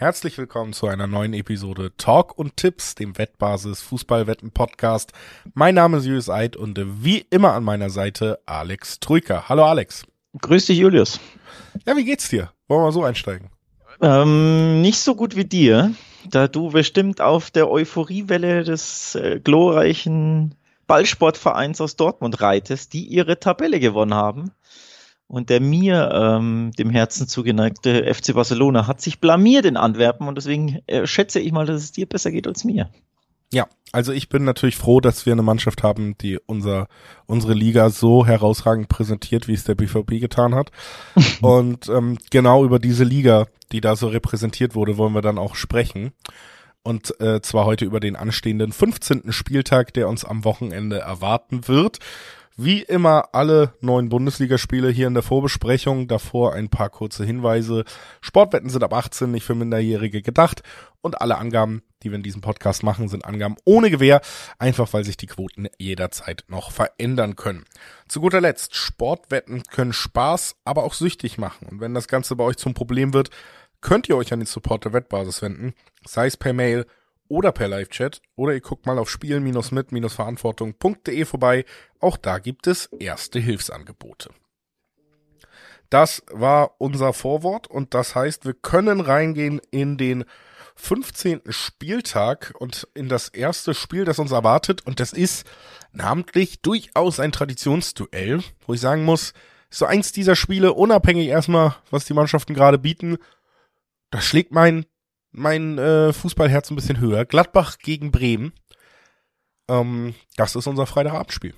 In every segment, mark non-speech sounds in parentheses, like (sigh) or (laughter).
Herzlich willkommen zu einer neuen Episode Talk und Tipps, dem Wettbasis Fußballwetten Podcast. Mein Name ist Julius Eid und wie immer an meiner Seite Alex Trüker. Hallo Alex. Grüß dich Julius. Ja, wie geht's dir? Wollen wir so einsteigen? Ähm, nicht so gut wie dir, da du bestimmt auf der Euphoriewelle des äh, glorreichen Ballsportvereins aus Dortmund reitest, die ihre Tabelle gewonnen haben. Und der mir ähm, dem Herzen zugeneigte FC Barcelona hat sich blamiert in Antwerpen und deswegen äh, schätze ich mal, dass es dir besser geht als mir. Ja, also ich bin natürlich froh, dass wir eine Mannschaft haben, die unser, unsere Liga so herausragend präsentiert, wie es der BVB getan hat. (laughs) und ähm, genau über diese Liga, die da so repräsentiert wurde, wollen wir dann auch sprechen. Und äh, zwar heute über den anstehenden 15. Spieltag, der uns am Wochenende erwarten wird. Wie immer alle neuen Bundesligaspiele hier in der Vorbesprechung. Davor ein paar kurze Hinweise. Sportwetten sind ab 18 nicht für Minderjährige gedacht. Und alle Angaben, die wir in diesem Podcast machen, sind Angaben ohne Gewähr. Einfach weil sich die Quoten jederzeit noch verändern können. Zu guter Letzt, Sportwetten können Spaß, aber auch süchtig machen. Und wenn das Ganze bei euch zum Problem wird, könnt ihr euch an den Support der Wettbasis wenden. Sei es per Mail oder per Live-Chat oder ihr guckt mal auf spielen-mit-verantwortung.de vorbei. Auch da gibt es erste Hilfsangebote. Das war unser Vorwort und das heißt, wir können reingehen in den 15. Spieltag und in das erste Spiel, das uns erwartet und das ist namentlich durchaus ein Traditionsduell, wo ich sagen muss, so eins dieser Spiele, unabhängig erstmal, was die Mannschaften gerade bieten, da schlägt mein mein äh, Fußballherz ein bisschen höher. Gladbach gegen Bremen. Ähm, das ist unser Freitagabendspiel.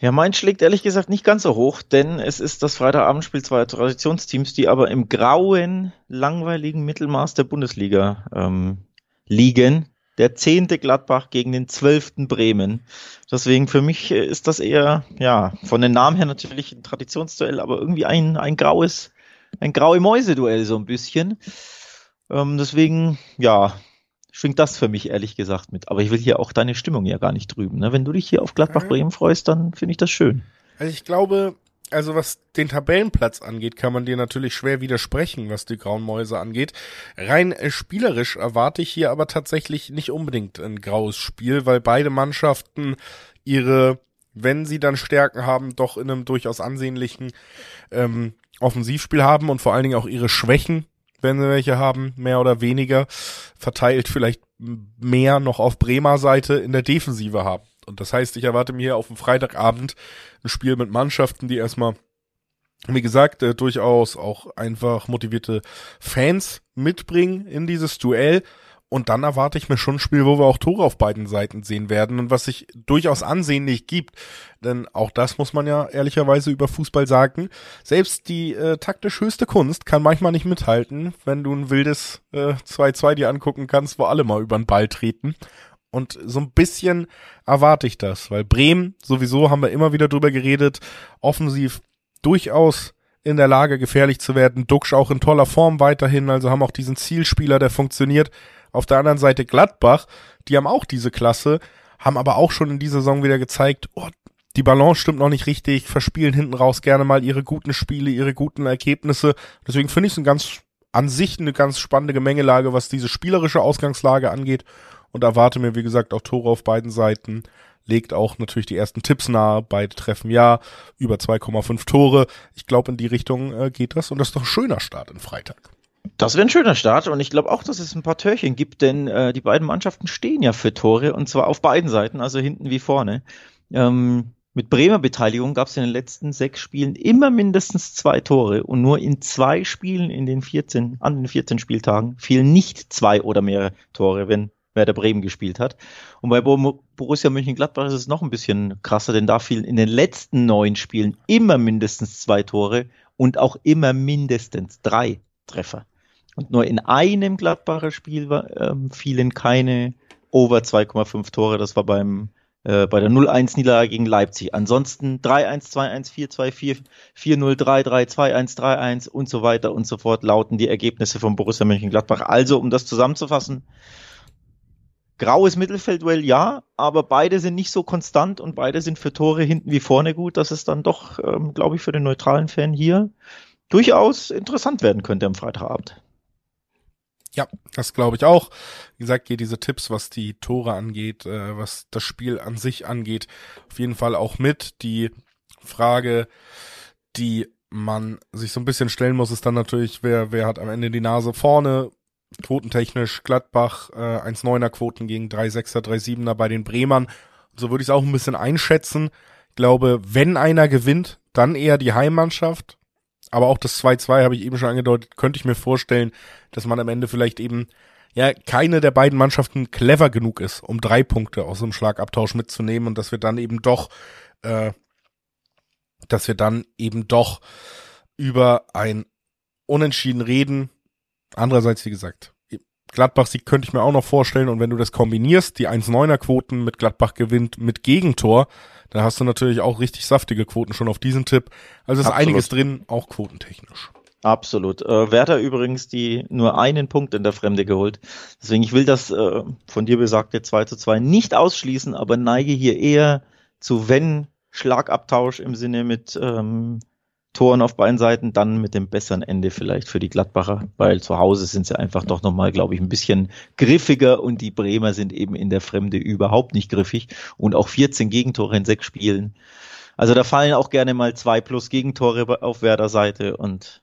Ja, mein schlägt ehrlich gesagt nicht ganz so hoch, denn es ist das Freitagabendspiel zweier Traditionsteams, die aber im grauen, langweiligen Mittelmaß der Bundesliga ähm, liegen. Der zehnte Gladbach gegen den zwölften Bremen. Deswegen für mich äh, ist das eher, ja, von den Namen her natürlich ein Traditionsduell, aber irgendwie ein, ein graues, ein graue Mäuse-Duell so ein bisschen. Ähm, deswegen, ja, schwingt das für mich ehrlich gesagt mit. Aber ich will hier auch deine Stimmung ja gar nicht drüben. Ne? Wenn du dich hier auf Gladbach-Bremen freust, dann finde ich das schön. Also ich glaube, also was den Tabellenplatz angeht, kann man dir natürlich schwer widersprechen, was die Grauen Mäuse angeht. Rein äh, spielerisch erwarte ich hier aber tatsächlich nicht unbedingt ein graues Spiel, weil beide Mannschaften ihre, wenn sie dann Stärken haben, doch in einem durchaus ansehnlichen ähm, Offensivspiel haben und vor allen Dingen auch ihre Schwächen wenn sie welche haben, mehr oder weniger, verteilt vielleicht mehr noch auf Bremer Seite in der Defensive haben. Und das heißt, ich erwarte mir auf dem Freitagabend ein Spiel mit Mannschaften, die erstmal, wie gesagt, äh, durchaus auch einfach motivierte Fans mitbringen in dieses Duell und dann erwarte ich mir schon ein Spiel, wo wir auch Tore auf beiden Seiten sehen werden und was sich durchaus ansehnlich gibt. Denn auch das muss man ja ehrlicherweise über Fußball sagen. Selbst die äh, taktisch höchste Kunst kann manchmal nicht mithalten, wenn du ein wildes 2-2 äh, dir angucken kannst, wo alle mal über den Ball treten. Und so ein bisschen erwarte ich das, weil Bremen, sowieso haben wir immer wieder drüber geredet, offensiv durchaus in der Lage, gefährlich zu werden. Duxch auch in toller Form weiterhin, also haben auch diesen Zielspieler, der funktioniert. Auf der anderen Seite Gladbach, die haben auch diese Klasse, haben aber auch schon in dieser Saison wieder gezeigt, oh, die Balance stimmt noch nicht richtig, verspielen hinten raus gerne mal ihre guten Spiele, ihre guten Ergebnisse. Deswegen finde ich es ein ganz, an sich eine ganz spannende Gemengelage, was diese spielerische Ausgangslage angeht und erwarte mir, wie gesagt, auch Tore auf beiden Seiten. Legt auch natürlich die ersten Tipps nahe. Beide treffen ja über 2,5 Tore. Ich glaube, in die Richtung äh, geht das und das ist doch ein schöner Start in Freitag. Das wäre ein schöner Start und ich glaube auch, dass es ein paar Törchen gibt, denn äh, die beiden Mannschaften stehen ja für Tore und zwar auf beiden Seiten, also hinten wie vorne. Ähm, mit Bremer Beteiligung gab es in den letzten sechs Spielen immer mindestens zwei Tore und nur in zwei Spielen in den 14, an den 14 Spieltagen fielen nicht zwei oder mehr Tore, wenn Werder Bremen gespielt hat. Und bei Borussia Mönchengladbach ist es noch ein bisschen krasser, denn da fielen in den letzten neun Spielen immer mindestens zwei Tore und auch immer mindestens drei Treffer. Und nur in einem Gladbacher Spiel ähm, fielen keine over 2,5 Tore. Das war beim äh, bei der 0-1-Niederlage gegen Leipzig. Ansonsten 3-1, 2-1, 4-2, 4-0, 3-3, 2-1, 3-1 und so weiter und so fort lauten die Ergebnisse von Borussia Mönchengladbach. Also, um das zusammenzufassen, graues Mittelfeldduell ja, aber beide sind nicht so konstant und beide sind für Tore hinten wie vorne gut, dass es dann doch, ähm, glaube ich, für den neutralen Fan hier durchaus interessant werden könnte am Freitagabend. Ja, das glaube ich auch. Wie gesagt, geht diese Tipps, was die Tore angeht, äh, was das Spiel an sich angeht, auf jeden Fall auch mit. Die Frage, die man sich so ein bisschen stellen muss, ist dann natürlich, wer, wer hat am Ende die Nase vorne? Quotentechnisch Gladbach, äh, 1,9er Quoten gegen 3,6er, 3,7er bei den Bremern. So würde ich es auch ein bisschen einschätzen. Ich glaube, wenn einer gewinnt, dann eher die Heimmannschaft aber auch das 2-2 habe ich eben schon angedeutet, könnte ich mir vorstellen, dass man am Ende vielleicht eben ja keine der beiden Mannschaften clever genug ist, um drei Punkte aus dem Schlagabtausch mitzunehmen und dass wir dann eben doch, äh, dass wir dann eben doch über ein Unentschieden reden. Andererseits, wie gesagt, Gladbach-Sieg könnte ich mir auch noch vorstellen und wenn du das kombinierst, die 1-9er Quoten mit Gladbach gewinnt mit Gegentor, da hast du natürlich auch richtig saftige Quoten schon auf diesen Tipp. Also ist Absolut. einiges drin, auch quotentechnisch. Absolut. Äh, Werder übrigens die nur einen Punkt in der Fremde geholt. Deswegen, ich will das äh, von dir besagte 2 zu 2 nicht ausschließen, aber neige hier eher zu wenn Schlagabtausch im Sinne mit ähm, Toren auf beiden Seiten, dann mit dem besseren Ende vielleicht für die Gladbacher, weil zu Hause sind sie einfach doch nochmal, glaube ich, ein bisschen griffiger und die Bremer sind eben in der Fremde überhaupt nicht griffig und auch 14 Gegentore in sechs Spielen. Also da fallen auch gerne mal zwei plus Gegentore auf Werder Seite und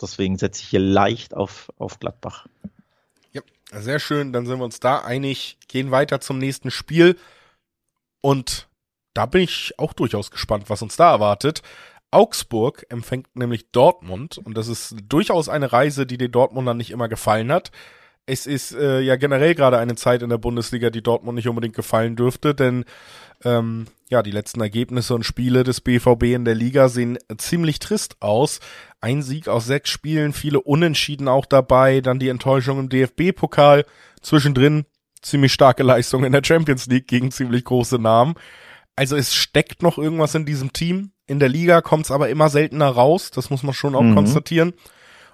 deswegen setze ich hier leicht auf, auf Gladbach. Ja, sehr schön, dann sind wir uns da einig, gehen weiter zum nächsten Spiel und da bin ich auch durchaus gespannt, was uns da erwartet. Augsburg empfängt nämlich Dortmund und das ist durchaus eine Reise, die den Dortmundern nicht immer gefallen hat. Es ist äh, ja generell gerade eine Zeit in der Bundesliga, die Dortmund nicht unbedingt gefallen dürfte, denn ähm, ja, die letzten Ergebnisse und Spiele des BVB in der Liga sehen ziemlich trist aus. Ein Sieg aus sechs Spielen, viele Unentschieden auch dabei, dann die Enttäuschung im DFB-Pokal, zwischendrin ziemlich starke Leistung in der Champions League gegen ziemlich große Namen. Also es steckt noch irgendwas in diesem Team. In der Liga kommt es aber immer seltener raus, das muss man schon auch mhm. konstatieren.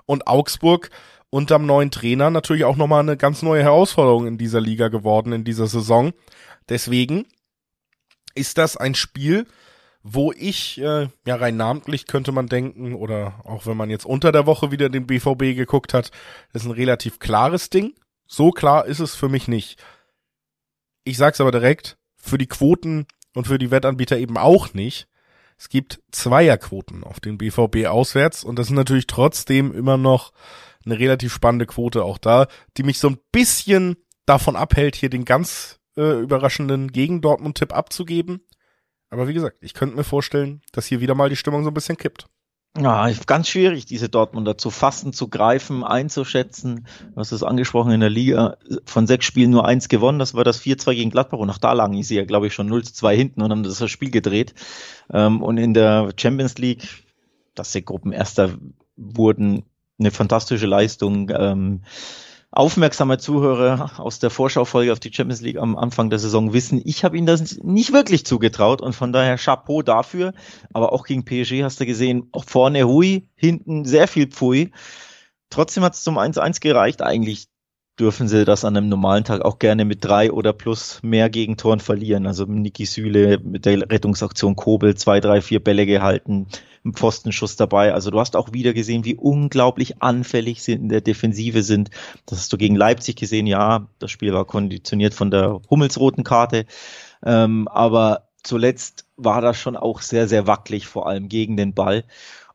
Und Augsburg unterm neuen Trainer natürlich auch nochmal eine ganz neue Herausforderung in dieser Liga geworden, in dieser Saison. Deswegen ist das ein Spiel, wo ich, äh, ja rein namentlich könnte man denken, oder auch wenn man jetzt unter der Woche wieder den BVB geguckt hat, ist ein relativ klares Ding. So klar ist es für mich nicht. Ich sag's aber direkt, für die Quoten und für die Wettanbieter eben auch nicht. Es gibt Zweierquoten auf den BVB auswärts und das ist natürlich trotzdem immer noch eine relativ spannende Quote auch da, die mich so ein bisschen davon abhält, hier den ganz äh, überraschenden Gegen-Dortmund-Tipp abzugeben. Aber wie gesagt, ich könnte mir vorstellen, dass hier wieder mal die Stimmung so ein bisschen kippt. Ja, ganz schwierig, diese Dortmunder zu fassen, zu greifen, einzuschätzen. Du hast es angesprochen in der Liga, von sechs Spielen nur eins gewonnen, das war das 4-2 gegen Gladbach und auch da lagen sie ja, glaube ich, schon 0-2 hinten und haben das Spiel gedreht. Ähm, und in der Champions League, dass sie Gruppenerster wurden, eine fantastische Leistung. Aufmerksame Zuhörer aus der Vorschaufolge auf die Champions League am Anfang der Saison wissen, ich habe ihnen das nicht wirklich zugetraut und von daher Chapeau dafür. Aber auch gegen PSG hast du gesehen, auch vorne Hui, hinten sehr viel Pfui. Trotzdem hat es zum 1-1 gereicht. Eigentlich dürfen sie das an einem normalen Tag auch gerne mit drei oder plus mehr Gegentoren verlieren. Also Niki Süle mit der Rettungsaktion Kobel zwei, drei, vier Bälle gehalten ein Pfostenschuss dabei. Also du hast auch wieder gesehen, wie unglaublich anfällig sie in der Defensive sind. Das hast du gegen Leipzig gesehen. Ja, das Spiel war konditioniert von der Hummelsroten Karte. Ähm, aber zuletzt war das schon auch sehr, sehr wackelig, vor allem gegen den Ball.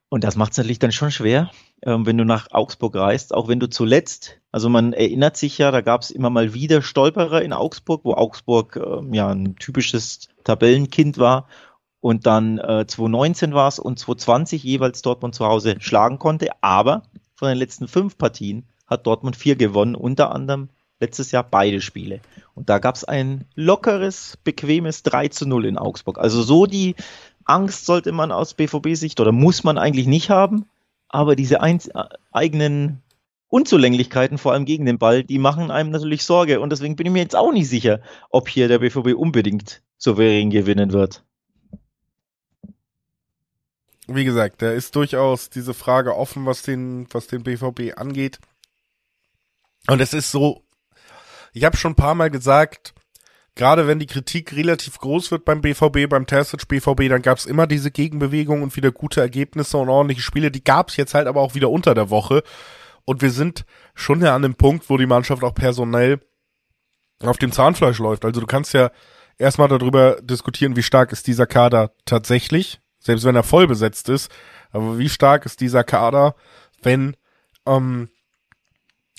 Und das macht es natürlich dann schon schwer, ähm, wenn du nach Augsburg reist, auch wenn du zuletzt, also man erinnert sich ja, da gab es immer mal wieder Stolperer in Augsburg, wo Augsburg ähm, ja ein typisches Tabellenkind war und dann äh, 2019 war es und 2020 jeweils Dortmund zu Hause schlagen konnte. Aber von den letzten fünf Partien hat Dortmund vier gewonnen, unter anderem letztes Jahr beide Spiele. Und da gab es ein lockeres, bequemes 3 zu 0 in Augsburg. Also so die Angst sollte man aus BVB-Sicht oder muss man eigentlich nicht haben. Aber diese ein, äh, eigenen Unzulänglichkeiten, vor allem gegen den Ball, die machen einem natürlich Sorge. Und deswegen bin ich mir jetzt auch nicht sicher, ob hier der BVB unbedingt souverän gewinnen wird wie gesagt, da ist durchaus diese Frage offen, was den, was den BVB angeht. Und es ist so, ich habe schon ein paar Mal gesagt, gerade wenn die Kritik relativ groß wird beim BVB, beim Terzic BVB, dann gab es immer diese Gegenbewegung und wieder gute Ergebnisse und ordentliche Spiele. Die gab es jetzt halt aber auch wieder unter der Woche. Und wir sind schon ja an dem Punkt, wo die Mannschaft auch personell auf dem Zahnfleisch läuft. Also du kannst ja erstmal darüber diskutieren, wie stark ist dieser Kader tatsächlich, selbst wenn er voll besetzt ist. Aber wie stark ist dieser Kader, wenn ähm,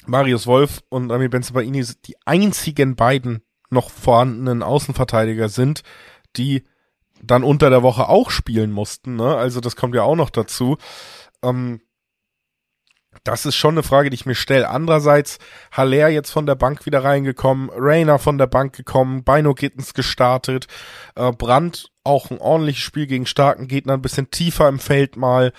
Marius Wolf und Ami Benzebaini die einzigen beiden noch vorhandenen Außenverteidiger sind, die dann unter der Woche auch spielen mussten. Ne? Also das kommt ja auch noch dazu. Ähm, das ist schon eine Frage, die ich mir stelle. Andererseits, Haller jetzt von der Bank wieder reingekommen, Rainer von der Bank gekommen, Beino Gittens gestartet, äh, Brandt auch ein ordentliches Spiel gegen starken Gegner, ein bisschen tiefer im Feld mal.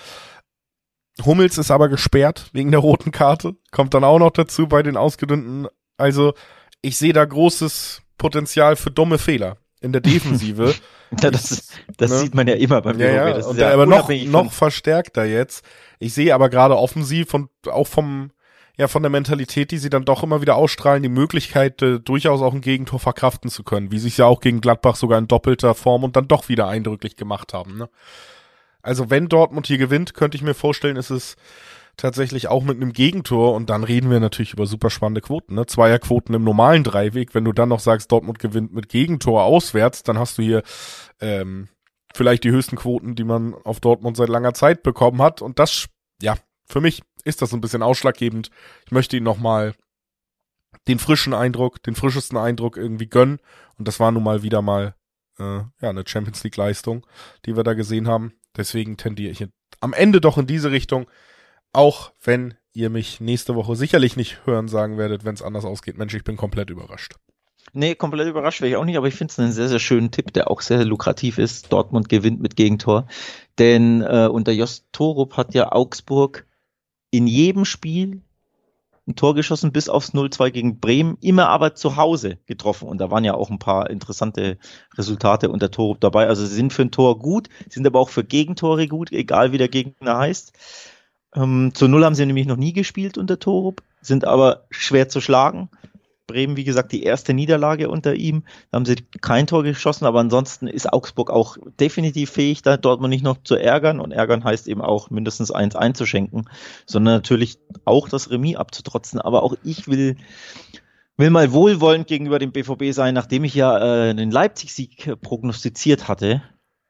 Hummels ist aber gesperrt wegen der roten Karte, kommt dann auch noch dazu bei den Ausgedünnten. Also ich sehe da großes Potenzial für dumme Fehler in der Defensive. (laughs) ja, das ist, das ne? sieht man ja immer beim BVB. Ja, ja. und ja aber noch, noch verstärkter jetzt. Ich sehe aber gerade offensiv und auch vom, ja, von der Mentalität, die sie dann doch immer wieder ausstrahlen, die Möglichkeit, äh, durchaus auch ein Gegentor verkraften zu können, wie sie es ja auch gegen Gladbach sogar in doppelter Form und dann doch wieder eindrücklich gemacht haben. Ne? Also wenn Dortmund hier gewinnt, könnte ich mir vorstellen, ist es tatsächlich auch mit einem Gegentor und dann reden wir natürlich über super spannende Quoten, ne? Zweierquoten im normalen Dreiweg. Wenn du dann noch sagst, Dortmund gewinnt mit Gegentor auswärts, dann hast du hier ähm, vielleicht die höchsten Quoten, die man auf Dortmund seit langer Zeit bekommen hat. Und das, ja, für mich ist das ein bisschen ausschlaggebend. Ich möchte ihn nochmal den frischen Eindruck, den frischesten Eindruck irgendwie gönnen. Und das war nun mal wieder mal äh, ja eine Champions League Leistung, die wir da gesehen haben. Deswegen tendiere ich am Ende doch in diese Richtung. Auch wenn ihr mich nächste Woche sicherlich nicht hören sagen werdet, wenn es anders ausgeht. Mensch, ich bin komplett überrascht. Nee, komplett überrascht wäre ich auch nicht, aber ich finde es einen sehr, sehr schönen Tipp, der auch sehr lukrativ ist. Dortmund gewinnt mit Gegentor. Denn äh, unter Jost Torup hat ja Augsburg in jedem Spiel ein Tor geschossen, bis aufs 0-2 gegen Bremen, immer aber zu Hause getroffen. Und da waren ja auch ein paar interessante Resultate unter Torup dabei. Also sie sind für ein Tor gut, sind aber auch für Gegentore gut, egal wie der Gegner heißt. Ähm, zu Null haben sie nämlich noch nie gespielt unter Torup, sind aber schwer zu schlagen. Bremen, wie gesagt, die erste Niederlage unter ihm. Da haben sie kein Tor geschossen, aber ansonsten ist Augsburg auch definitiv fähig, da Dortmund nicht noch zu ärgern. Und ärgern heißt eben auch mindestens eins einzuschenken, sondern natürlich auch das Remis abzutrotzen. Aber auch ich will, will mal wohlwollend gegenüber dem BVB sein, nachdem ich ja äh, den Leipzig-Sieg prognostiziert hatte.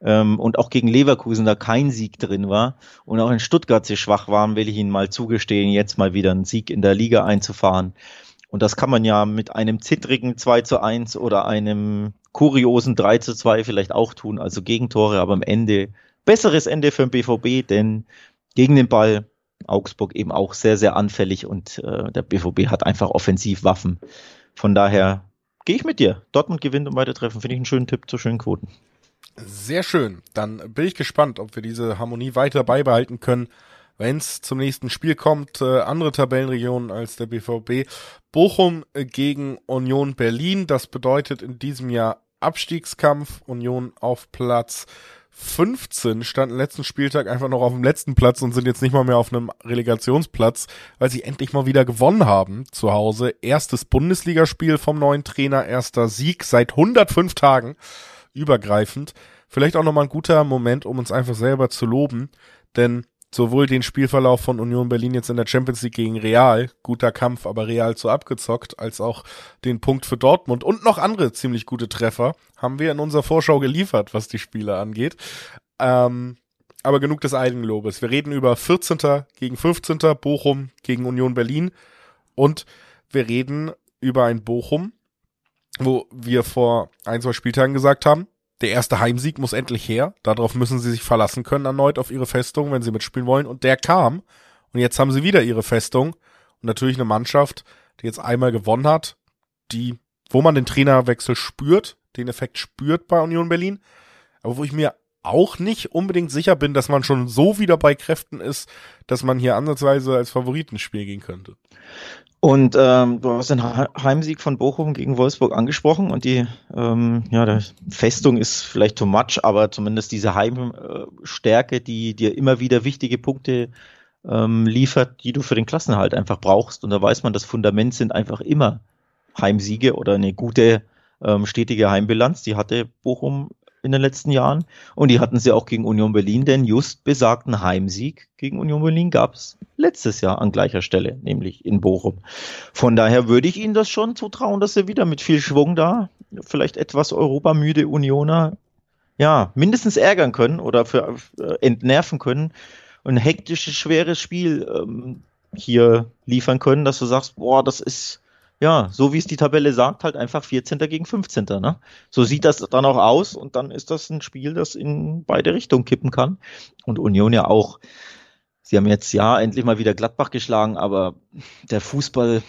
Ähm, und auch gegen Leverkusen da kein Sieg drin war und auch in Stuttgart sie schwach waren, will ich ihnen mal zugestehen, jetzt mal wieder einen Sieg in der Liga einzufahren. Und das kann man ja mit einem zittrigen 2 zu 1 oder einem kuriosen 3 zu 2 vielleicht auch tun, also Gegentore, aber am Ende besseres Ende für den BVB, denn gegen den Ball Augsburg eben auch sehr, sehr anfällig und äh, der BVB hat einfach Offensivwaffen. Von daher gehe ich mit dir. Dortmund gewinnt und weiter treffen. Finde ich einen schönen Tipp zu schönen Quoten. Sehr schön. Dann bin ich gespannt, ob wir diese Harmonie weiter beibehalten können wenn es zum nächsten Spiel kommt, äh, andere Tabellenregionen als der BVB. Bochum gegen Union Berlin. Das bedeutet in diesem Jahr Abstiegskampf. Union auf Platz 15 standen letzten Spieltag einfach noch auf dem letzten Platz und sind jetzt nicht mal mehr auf einem Relegationsplatz, weil sie endlich mal wieder gewonnen haben zu Hause. Erstes Bundesligaspiel vom neuen Trainer, erster Sieg seit 105 Tagen, übergreifend. Vielleicht auch nochmal ein guter Moment, um uns einfach selber zu loben, denn sowohl den Spielverlauf von Union Berlin jetzt in der Champions League gegen Real, guter Kampf, aber Real zu abgezockt, als auch den Punkt für Dortmund und noch andere ziemlich gute Treffer haben wir in unserer Vorschau geliefert, was die Spiele angeht. Ähm, aber genug des Eigenlobes. Wir reden über 14. gegen 15. Bochum gegen Union Berlin und wir reden über ein Bochum, wo wir vor ein, zwei Spieltagen gesagt haben, der erste Heimsieg muss endlich her. Darauf müssen sie sich verlassen können erneut auf ihre Festung, wenn sie mitspielen wollen. Und der kam. Und jetzt haben sie wieder ihre Festung. Und natürlich eine Mannschaft, die jetzt einmal gewonnen hat, die, wo man den Trainerwechsel spürt, den Effekt spürt bei Union Berlin. Aber wo ich mir auch nicht unbedingt sicher bin, dass man schon so wieder bei Kräften ist, dass man hier ansatzweise als Favoritenspiel gehen könnte. Und ähm, du hast den Heimsieg von Bochum gegen Wolfsburg angesprochen und die ähm, ja, der Festung ist vielleicht too much, aber zumindest diese Heimstärke, die dir immer wieder wichtige Punkte ähm, liefert, die du für den Klassenhalt einfach brauchst. Und da weiß man, das Fundament sind einfach immer Heimsiege oder eine gute, ähm, stetige Heimbilanz. Die hatte Bochum in den letzten Jahren. Und die hatten sie auch gegen Union Berlin, denn just besagten Heimsieg gegen Union Berlin gab es letztes Jahr an gleicher Stelle, nämlich in Bochum. Von daher würde ich ihnen das schon zutrauen, dass sie wieder mit viel Schwung da, vielleicht etwas europamüde Unioner, ja, mindestens ärgern können oder für, äh, entnerven können. Und ein hektisches, schweres Spiel ähm, hier liefern können, dass du sagst, boah, das ist ja, so wie es die Tabelle sagt, halt einfach 14. gegen 15. Ne? So sieht das dann auch aus und dann ist das ein Spiel, das in beide Richtungen kippen kann. Und Union ja auch. Sie haben jetzt ja endlich mal wieder Gladbach geschlagen, aber der Fußball,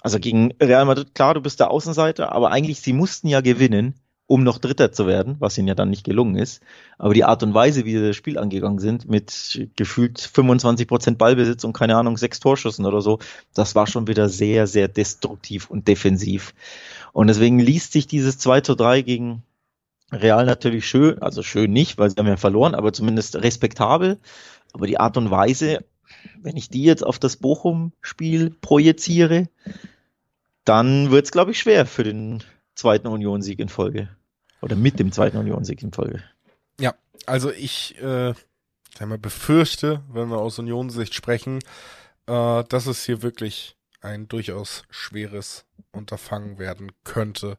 also gegen Real Madrid, klar, du bist der Außenseiter, aber eigentlich, sie mussten ja gewinnen um noch Dritter zu werden, was ihnen ja dann nicht gelungen ist. Aber die Art und Weise, wie sie das Spiel angegangen sind, mit gefühlt 25 Prozent Ballbesitz und keine Ahnung, sechs Torschüssen oder so, das war schon wieder sehr, sehr destruktiv und defensiv. Und deswegen liest sich dieses 2 zu 3 gegen Real natürlich schön, also schön nicht, weil sie haben ja verloren, aber zumindest respektabel. Aber die Art und Weise, wenn ich die jetzt auf das Bochum-Spiel projiziere, dann wird es, glaube ich, schwer für den zweiten Union-Sieg in Folge. Oder mit dem zweiten Union-Sieg in Folge. Ja, also ich äh, mal, befürchte, wenn wir aus Union-Sicht sprechen, äh, dass es hier wirklich ein durchaus schweres Unterfangen werden könnte,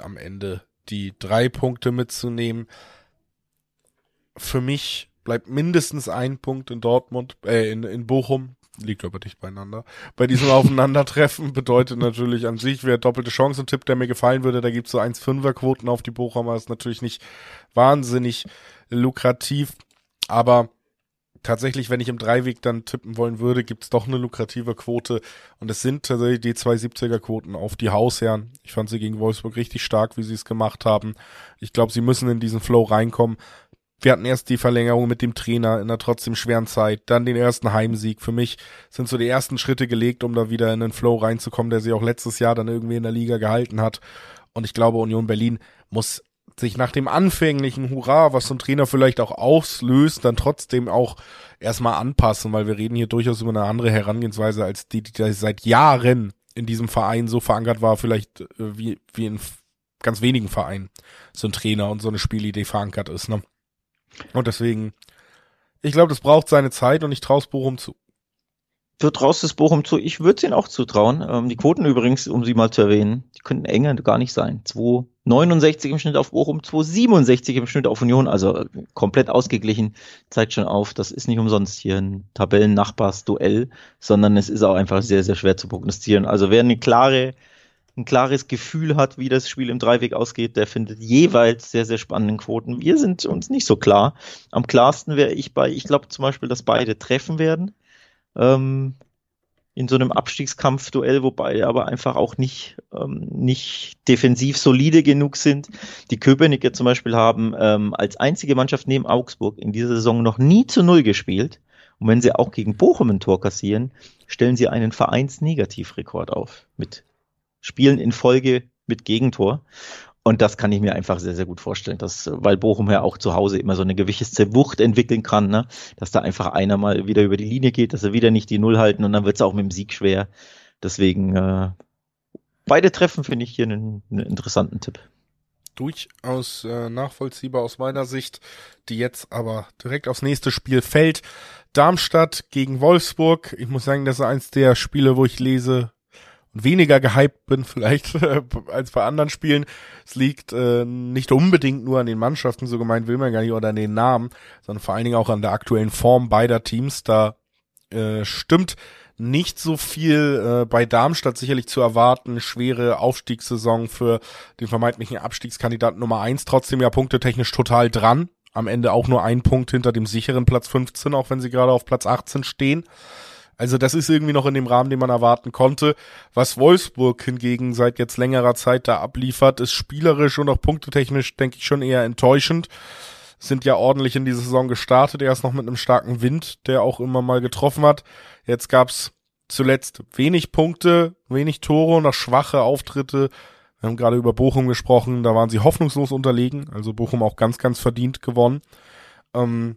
am Ende die drei Punkte mitzunehmen. Für mich bleibt mindestens ein Punkt in Dortmund, äh, in, in Bochum liegt aber dicht beieinander. Bei diesem (laughs) Aufeinandertreffen bedeutet natürlich an sich, wer doppelte Chancen tippt, der mir gefallen würde, da gibt's so 1,5er Quoten auf die Bochumer, ist natürlich nicht wahnsinnig lukrativ, aber tatsächlich, wenn ich im Dreiweg dann tippen wollen würde, gibt's doch eine lukrative Quote und es sind tatsächlich die 270er Quoten auf die Hausherren. Ich fand sie gegen Wolfsburg richtig stark, wie sie es gemacht haben. Ich glaube, sie müssen in diesen Flow reinkommen wir hatten erst die Verlängerung mit dem Trainer in einer trotzdem schweren Zeit, dann den ersten Heimsieg. Für mich sind so die ersten Schritte gelegt, um da wieder in den Flow reinzukommen, der sich auch letztes Jahr dann irgendwie in der Liga gehalten hat. Und ich glaube, Union Berlin muss sich nach dem anfänglichen Hurra, was so ein Trainer vielleicht auch auslöst, dann trotzdem auch erstmal anpassen, weil wir reden hier durchaus über eine andere Herangehensweise als die, die seit Jahren in diesem Verein so verankert war, vielleicht äh, wie, wie in ganz wenigen Vereinen so ein Trainer und so eine Spielidee verankert ist. Ne? Und deswegen, ich glaube, das braucht seine Zeit und ich traue es Bochum zu. Du traust es Bochum zu. Ich würde es ihnen auch zutrauen. Ähm, die Quoten übrigens, um sie mal zu erwähnen, die könnten enger gar nicht sein. 2,69 im Schnitt auf Bochum, 2,67 im Schnitt auf Union, also äh, komplett ausgeglichen. Zeigt schon auf, das ist nicht umsonst hier ein Tabellennachbarsduell, sondern es ist auch einfach sehr, sehr schwer zu prognostizieren. Also wer eine klare ein klares Gefühl hat, wie das Spiel im Dreiweg ausgeht, der findet jeweils sehr, sehr spannenden Quoten. Wir sind uns nicht so klar. Am klarsten wäre ich bei, ich glaube zum Beispiel, dass beide treffen werden. Ähm, in so einem Abstiegskampfduell, wobei aber einfach auch nicht, ähm, nicht defensiv solide genug sind. Die Köpenicker zum Beispiel haben ähm, als einzige Mannschaft neben Augsburg in dieser Saison noch nie zu Null gespielt. Und wenn sie auch gegen Bochum ein Tor kassieren, stellen sie einen Vereinsnegativrekord auf mit Spielen in Folge mit Gegentor. Und das kann ich mir einfach sehr, sehr gut vorstellen, dass, weil Bochum ja auch zu Hause immer so eine gewisse Wucht entwickeln kann, ne? dass da einfach einer mal wieder über die Linie geht, dass er wieder nicht die Null halten und dann wird es auch mit dem Sieg schwer. Deswegen äh, beide Treffen finde ich hier einen, einen interessanten Tipp. Durchaus äh, nachvollziehbar aus meiner Sicht, die jetzt aber direkt aufs nächste Spiel fällt. Darmstadt gegen Wolfsburg. Ich muss sagen, das ist eins der Spiele, wo ich lese, weniger gehypt bin vielleicht (laughs) äh, als bei anderen Spielen. Es liegt äh, nicht unbedingt nur an den Mannschaften, so gemeint will man gar nicht, oder an den Namen, sondern vor allen Dingen auch an der aktuellen Form beider Teams. Da äh, stimmt nicht so viel äh, bei Darmstadt sicherlich zu erwarten. Schwere Aufstiegssaison für den vermeintlichen Abstiegskandidaten Nummer eins. Trotzdem ja punktetechnisch total dran. Am Ende auch nur ein Punkt hinter dem sicheren Platz 15, auch wenn sie gerade auf Platz 18 stehen. Also das ist irgendwie noch in dem Rahmen, den man erwarten konnte. Was Wolfsburg hingegen seit jetzt längerer Zeit da abliefert, ist spielerisch und auch punktetechnisch, denke ich, schon eher enttäuschend. Sind ja ordentlich in die Saison gestartet, erst noch mit einem starken Wind, der auch immer mal getroffen hat. Jetzt gab's zuletzt wenig Punkte, wenig Tore und auch schwache Auftritte. Wir haben gerade über Bochum gesprochen, da waren sie hoffnungslos unterlegen, also Bochum auch ganz, ganz verdient gewonnen. Ähm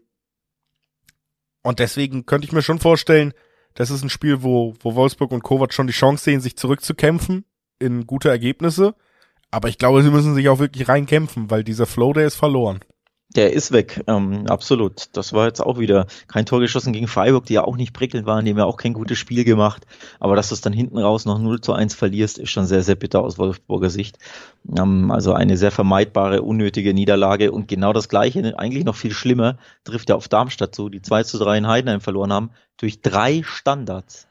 und deswegen könnte ich mir schon vorstellen, das ist ein Spiel, wo, wo Wolfsburg und Kovac schon die Chance sehen, sich zurückzukämpfen in gute Ergebnisse. Aber ich glaube, sie müssen sich auch wirklich reinkämpfen, weil dieser Flow, der ist verloren. Der ist weg, ähm, absolut. Das war jetzt auch wieder kein Tor geschossen gegen Freiburg, die ja auch nicht prickelnd waren, die haben ja auch kein gutes Spiel gemacht. Aber dass du es dann hinten raus noch 0 zu 1 verlierst, ist schon sehr, sehr bitter aus Wolfsburger Sicht. Ähm, also eine sehr vermeidbare, unnötige Niederlage und genau das Gleiche, eigentlich noch viel schlimmer, trifft ja auf Darmstadt zu, die 2 zu 3 in Heidenheim verloren haben, durch drei Standards.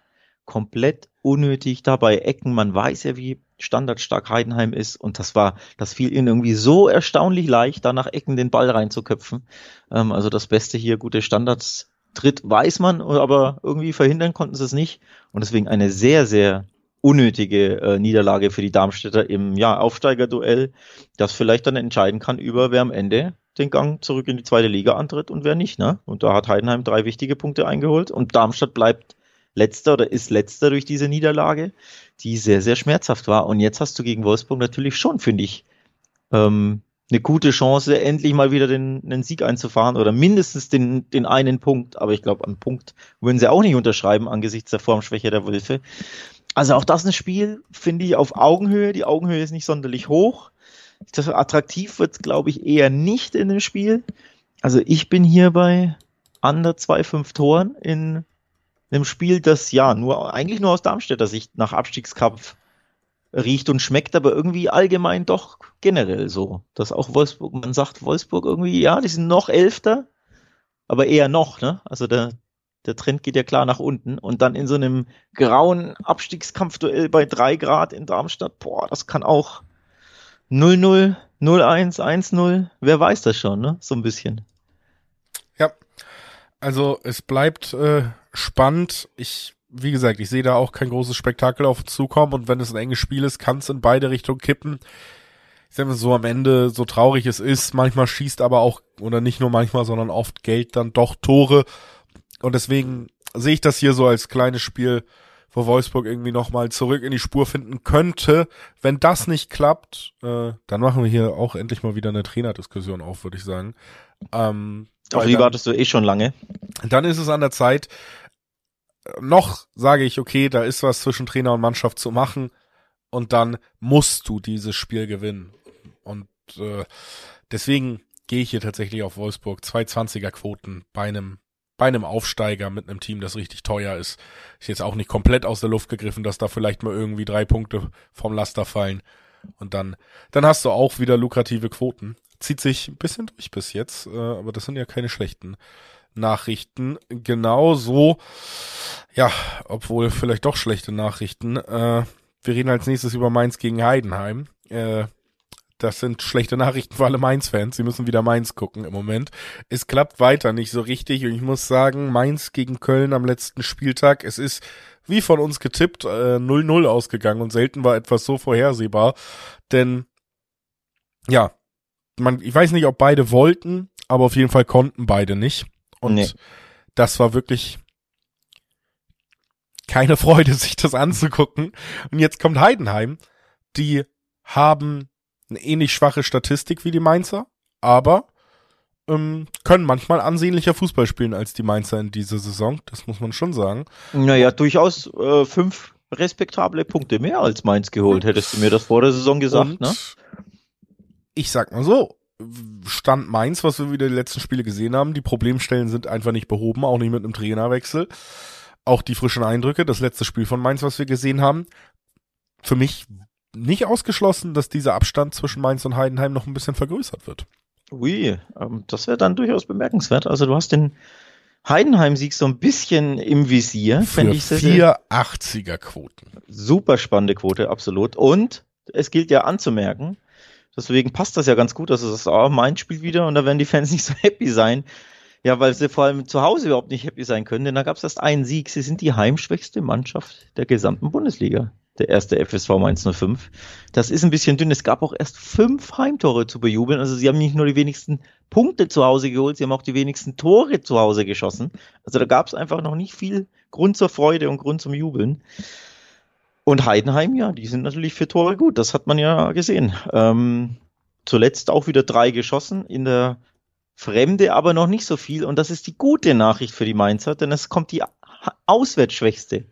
Komplett unnötig dabei Ecken. Man weiß ja, wie standardstark Heidenheim ist und das war, das fiel ihnen irgendwie so erstaunlich leicht, da nach Ecken den Ball reinzuköpfen. Ähm, also das Beste hier, gute Standards tritt, weiß man, aber irgendwie verhindern konnten sie es nicht und deswegen eine sehr, sehr unnötige äh, Niederlage für die Darmstädter im ja, Aufsteigerduell, das vielleicht dann entscheiden kann über wer am Ende den Gang zurück in die zweite Liga antritt und wer nicht. Ne? Und da hat Heidenheim drei wichtige Punkte eingeholt und Darmstadt bleibt letzter oder ist letzter durch diese Niederlage die sehr, sehr schmerzhaft war. Und jetzt hast du gegen Wolfsburg natürlich schon, finde ich, ähm, eine gute Chance, endlich mal wieder den, den Sieg einzufahren oder mindestens den, den einen Punkt. Aber ich glaube, einen Punkt würden sie auch nicht unterschreiben angesichts der Formschwäche der Wölfe. Also auch das ein Spiel, finde ich, auf Augenhöhe. Die Augenhöhe ist nicht sonderlich hoch. Das attraktiv wird, glaube ich, eher nicht in dem Spiel. Also ich bin hier bei under 2,5 Toren in einem Spiel, das ja nur eigentlich nur aus Darmstädter Sicht nach Abstiegskampf riecht und schmeckt, aber irgendwie allgemein doch generell so. Dass auch Wolfsburg, man sagt Wolfsburg irgendwie, ja, die sind noch Elfter, aber eher noch, ne? Also der, der Trend geht ja klar nach unten und dann in so einem grauen Abstiegskampfduell bei drei Grad in Darmstadt, boah, das kann auch 0-0, 0-1, 1-0, wer weiß das schon, ne? So ein bisschen. Ja, also es bleibt äh, spannend. Ich, wie gesagt, ich sehe da auch kein großes Spektakel auf zukommen und wenn es ein enges Spiel ist, kann es in beide Richtungen kippen. Ich sage mal so am Ende, so traurig es ist, manchmal schießt aber auch, oder nicht nur manchmal, sondern oft Geld dann doch Tore. Und deswegen sehe ich das hier so als kleines Spiel, wo Wolfsburg irgendwie nochmal zurück in die Spur finden könnte. Wenn das nicht klappt, äh, dann machen wir hier auch endlich mal wieder eine Trainerdiskussion auf, würde ich sagen. Ähm, auf die wartest du eh schon lange. Dann ist es an der Zeit, noch sage ich, okay, da ist was zwischen Trainer und Mannschaft zu machen und dann musst du dieses Spiel gewinnen. Und äh, deswegen gehe ich hier tatsächlich auf Wolfsburg. 220er Quoten bei einem bei einem Aufsteiger mit einem Team, das richtig teuer ist. Ist jetzt auch nicht komplett aus der Luft gegriffen, dass da vielleicht mal irgendwie drei Punkte vom Laster fallen. Und dann, dann hast du auch wieder lukrative Quoten. Zieht sich ein bisschen durch bis jetzt, äh, aber das sind ja keine schlechten Nachrichten. Genauso, ja, obwohl vielleicht doch schlechte Nachrichten. Äh, wir reden als nächstes über Mainz gegen Heidenheim. Äh, das sind schlechte Nachrichten für alle Mainz-Fans. Sie müssen wieder Mainz gucken im Moment. Es klappt weiter nicht so richtig und ich muss sagen, Mainz gegen Köln am letzten Spieltag, es ist wie von uns getippt 0-0 äh, ausgegangen und selten war etwas so vorhersehbar. Denn ja, man, ich weiß nicht, ob beide wollten, aber auf jeden Fall konnten beide nicht. Und nee. das war wirklich keine (laughs) Freude, sich das anzugucken. Und jetzt kommt Heidenheim. Die haben eine ähnlich schwache Statistik wie die Mainzer, aber ähm, können manchmal ansehnlicher Fußball spielen als die Mainzer in dieser Saison. Das muss man schon sagen. Naja, durchaus äh, fünf respektable Punkte mehr als Mainz geholt. Hättest du mir das vor der Saison gesagt, Und ne? Ich sag mal so, Stand Mainz, was wir wieder die letzten Spiele gesehen haben. Die Problemstellen sind einfach nicht behoben, auch nicht mit einem Trainerwechsel. Auch die frischen Eindrücke, das letzte Spiel von Mainz, was wir gesehen haben. Für mich nicht ausgeschlossen, dass dieser Abstand zwischen Mainz und Heidenheim noch ein bisschen vergrößert wird. Ui, ähm, das wäre dann durchaus bemerkenswert. Also du hast den Heidenheim-Sieg so ein bisschen im Visier, fände ich sehr. 480er Quoten. Super spannende Quote, absolut. Und es gilt ja anzumerken, Deswegen passt das ja ganz gut, dass es das, oh, mein Spiel wieder und da werden die Fans (laughs) nicht so happy sein. Ja, weil sie vor allem zu Hause überhaupt nicht happy sein können, denn da gab es erst einen Sieg. Sie sind die heimschwächste Mannschaft der gesamten Bundesliga. Der erste FSV 105. Das ist ein bisschen dünn. Es gab auch erst fünf Heimtore zu bejubeln. Also sie haben nicht nur die wenigsten Punkte zu Hause geholt, sie haben auch die wenigsten Tore zu Hause geschossen. Also da gab es einfach noch nicht viel Grund zur Freude und Grund zum Jubeln. Und Heidenheim, ja, die sind natürlich für Tore gut, das hat man ja gesehen. Ähm, zuletzt auch wieder drei geschossen, in der Fremde aber noch nicht so viel. Und das ist die gute Nachricht für die Mainzer, denn es kommt die auswärtsschwächste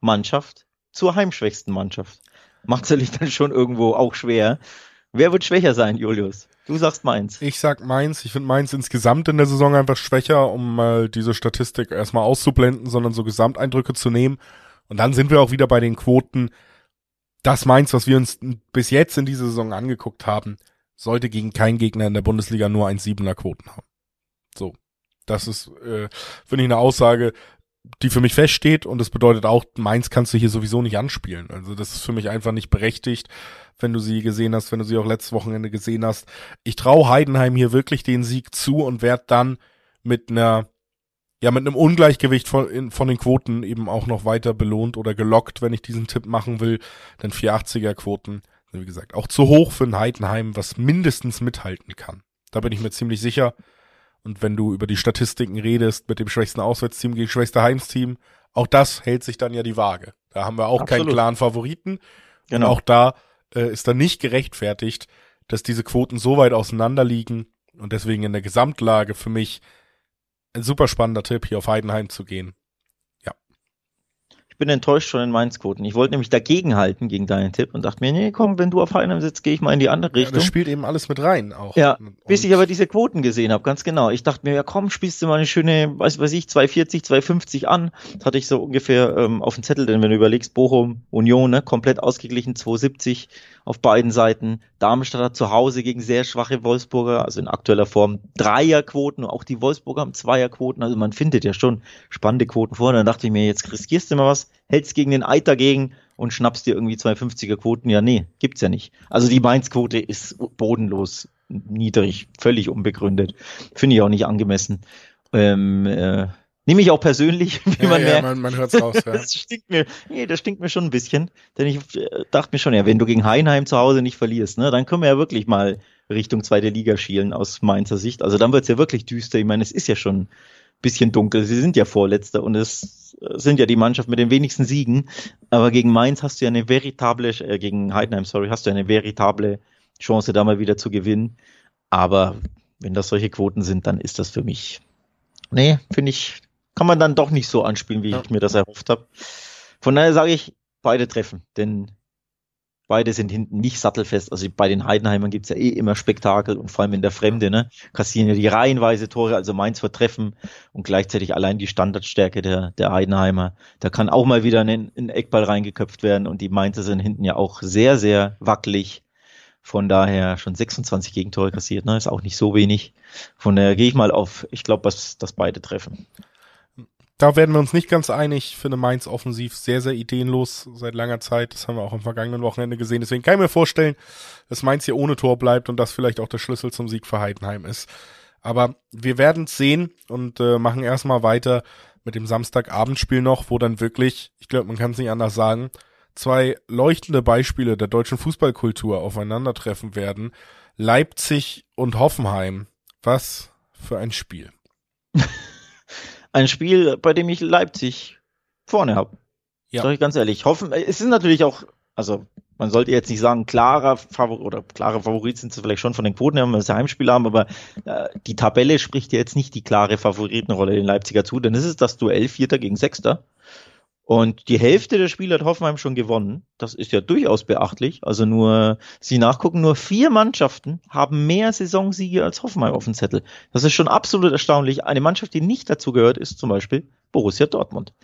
Mannschaft zur heimschwächsten Mannschaft. macht es natürlich dann schon irgendwo auch schwer. Wer wird schwächer sein, Julius? Du sagst Mainz. Ich sag Mainz. Ich finde Mainz insgesamt in der Saison einfach schwächer, um mal diese Statistik erstmal auszublenden, sondern so Gesamteindrücke zu nehmen. Und dann sind wir auch wieder bei den Quoten. Das Mainz, was wir uns bis jetzt in dieser Saison angeguckt haben, sollte gegen keinen Gegner in der Bundesliga nur 1,7er Quoten haben. So. Das ist, äh, finde ich, eine Aussage, die für mich feststeht und das bedeutet auch, Mainz kannst du hier sowieso nicht anspielen. Also das ist für mich einfach nicht berechtigt, wenn du sie gesehen hast, wenn du sie auch letztes Wochenende gesehen hast. Ich traue Heidenheim hier wirklich den Sieg zu und werde dann mit einer, ja, mit einem Ungleichgewicht von, in, von den Quoten eben auch noch weiter belohnt oder gelockt, wenn ich diesen Tipp machen will. Denn 480er Quoten, wie gesagt, auch zu hoch für ein Heidenheim, was mindestens mithalten kann. Da bin ich mir ziemlich sicher. Und wenn du über die Statistiken redest, mit dem schwächsten Auswärtsteam gegen schwächste Heimsteam, auch das hält sich dann ja die Waage. Da haben wir auch Absolut. keinen klaren Favoriten. Genau. Und auch da äh, ist dann nicht gerechtfertigt, dass diese Quoten so weit auseinander liegen und deswegen in der Gesamtlage für mich ein super spannender Tipp, hier auf Heidenheim zu gehen bin enttäuscht von den Mainz-Quoten. Ich wollte nämlich dagegen halten, gegen deinen Tipp und dachte mir, nee, komm, wenn du auf Heidenheim sitzt, gehe ich mal in die andere Richtung. Ja, das spielt eben alles mit rein auch. Ja, und bis ich aber diese Quoten gesehen habe, ganz genau. Ich dachte mir, ja komm, spielst du mal eine schöne, weiß, weiß ich, 240, 250 an. Das hatte ich so ungefähr ähm, auf dem Zettel, denn wenn du überlegst, Bochum, Union, ne, komplett ausgeglichen, 270 auf beiden Seiten. Darmstadt hat zu Hause gegen sehr schwache Wolfsburger, also in aktueller Form Dreierquoten. Auch die Wolfsburger haben Zweierquoten. Also man findet ja schon spannende Quoten vor. Und dann dachte ich mir, jetzt riskierst du mal was, hältst gegen den Eid dagegen und schnappst dir irgendwie 250er Quoten. Ja, nee, gibt's ja nicht. Also die Mainz-Quote ist bodenlos niedrig, völlig unbegründet. Finde ich auch nicht angemessen. Ähm, äh, Nehme ich auch persönlich, (laughs) wie ja, man ja, merkt. Man, man hört's raus, ja. das stinkt mir, nee, das stinkt mir schon ein bisschen. Denn ich äh, dachte mir schon, ja, wenn du gegen Heinheim zu Hause nicht verlierst, ne, dann können wir ja wirklich mal Richtung zweite Liga schielen aus Mainzer Sicht. Also dann wird's ja wirklich düster. Ich meine, es ist ja schon ein bisschen dunkel. Sie sind ja Vorletzter und es sind ja die Mannschaft mit den wenigsten Siegen. Aber gegen Mainz hast du ja eine veritable, äh, gegen Heidenheim, sorry, hast du ja eine veritable Chance, da mal wieder zu gewinnen. Aber wenn das solche Quoten sind, dann ist das für mich, nee, finde ich, kann man dann doch nicht so anspielen, wie ja. ich mir das erhofft habe. Von daher sage ich, beide treffen, denn beide sind hinten nicht sattelfest. Also bei den Heidenheimern gibt's ja eh immer Spektakel und vor allem in der Fremde, ne? Kassieren ja die reihenweise Tore, also Mainz wird treffen und gleichzeitig allein die Standardstärke der, der Heidenheimer. Da kann auch mal wieder ein, ein Eckball reingeköpft werden und die Mainzer sind hinten ja auch sehr, sehr wackelig. Von daher schon 26 Gegentore kassiert, ne? Ist auch nicht so wenig. Von daher gehe ich mal auf, ich glaube, dass, dass beide treffen da werden wir uns nicht ganz einig. Ich finde Mainz offensiv sehr, sehr ideenlos seit langer Zeit. Das haben wir auch am vergangenen Wochenende gesehen. Deswegen kann ich mir vorstellen, dass Mainz hier ohne Tor bleibt und das vielleicht auch der Schlüssel zum Sieg für Heidenheim ist. Aber wir werden sehen und äh, machen erstmal weiter mit dem Samstagabendspiel noch, wo dann wirklich, ich glaube, man kann es nicht anders sagen, zwei leuchtende Beispiele der deutschen Fußballkultur aufeinandertreffen werden. Leipzig und Hoffenheim. Was für ein Spiel. (laughs) ein Spiel, bei dem ich Leipzig vorne habe. Ja. Sag ich ganz ehrlich. Hoffen, es ist natürlich auch, also man sollte jetzt nicht sagen, klarer Favorit oder klare Favorit sind sie vielleicht schon von den Quoten her, wenn wir das Heimspiel haben, aber äh, die Tabelle spricht jetzt nicht die klare Favoritenrolle den Leipziger zu, denn es ist das Duell Vierter gegen Sechster. Und die Hälfte der Spiele hat Hoffenheim schon gewonnen. Das ist ja durchaus beachtlich. Also nur, Sie nachgucken, nur vier Mannschaften haben mehr Saisonsiege als Hoffenheim auf dem Zettel. Das ist schon absolut erstaunlich. Eine Mannschaft, die nicht dazu gehört, ist zum Beispiel Borussia Dortmund.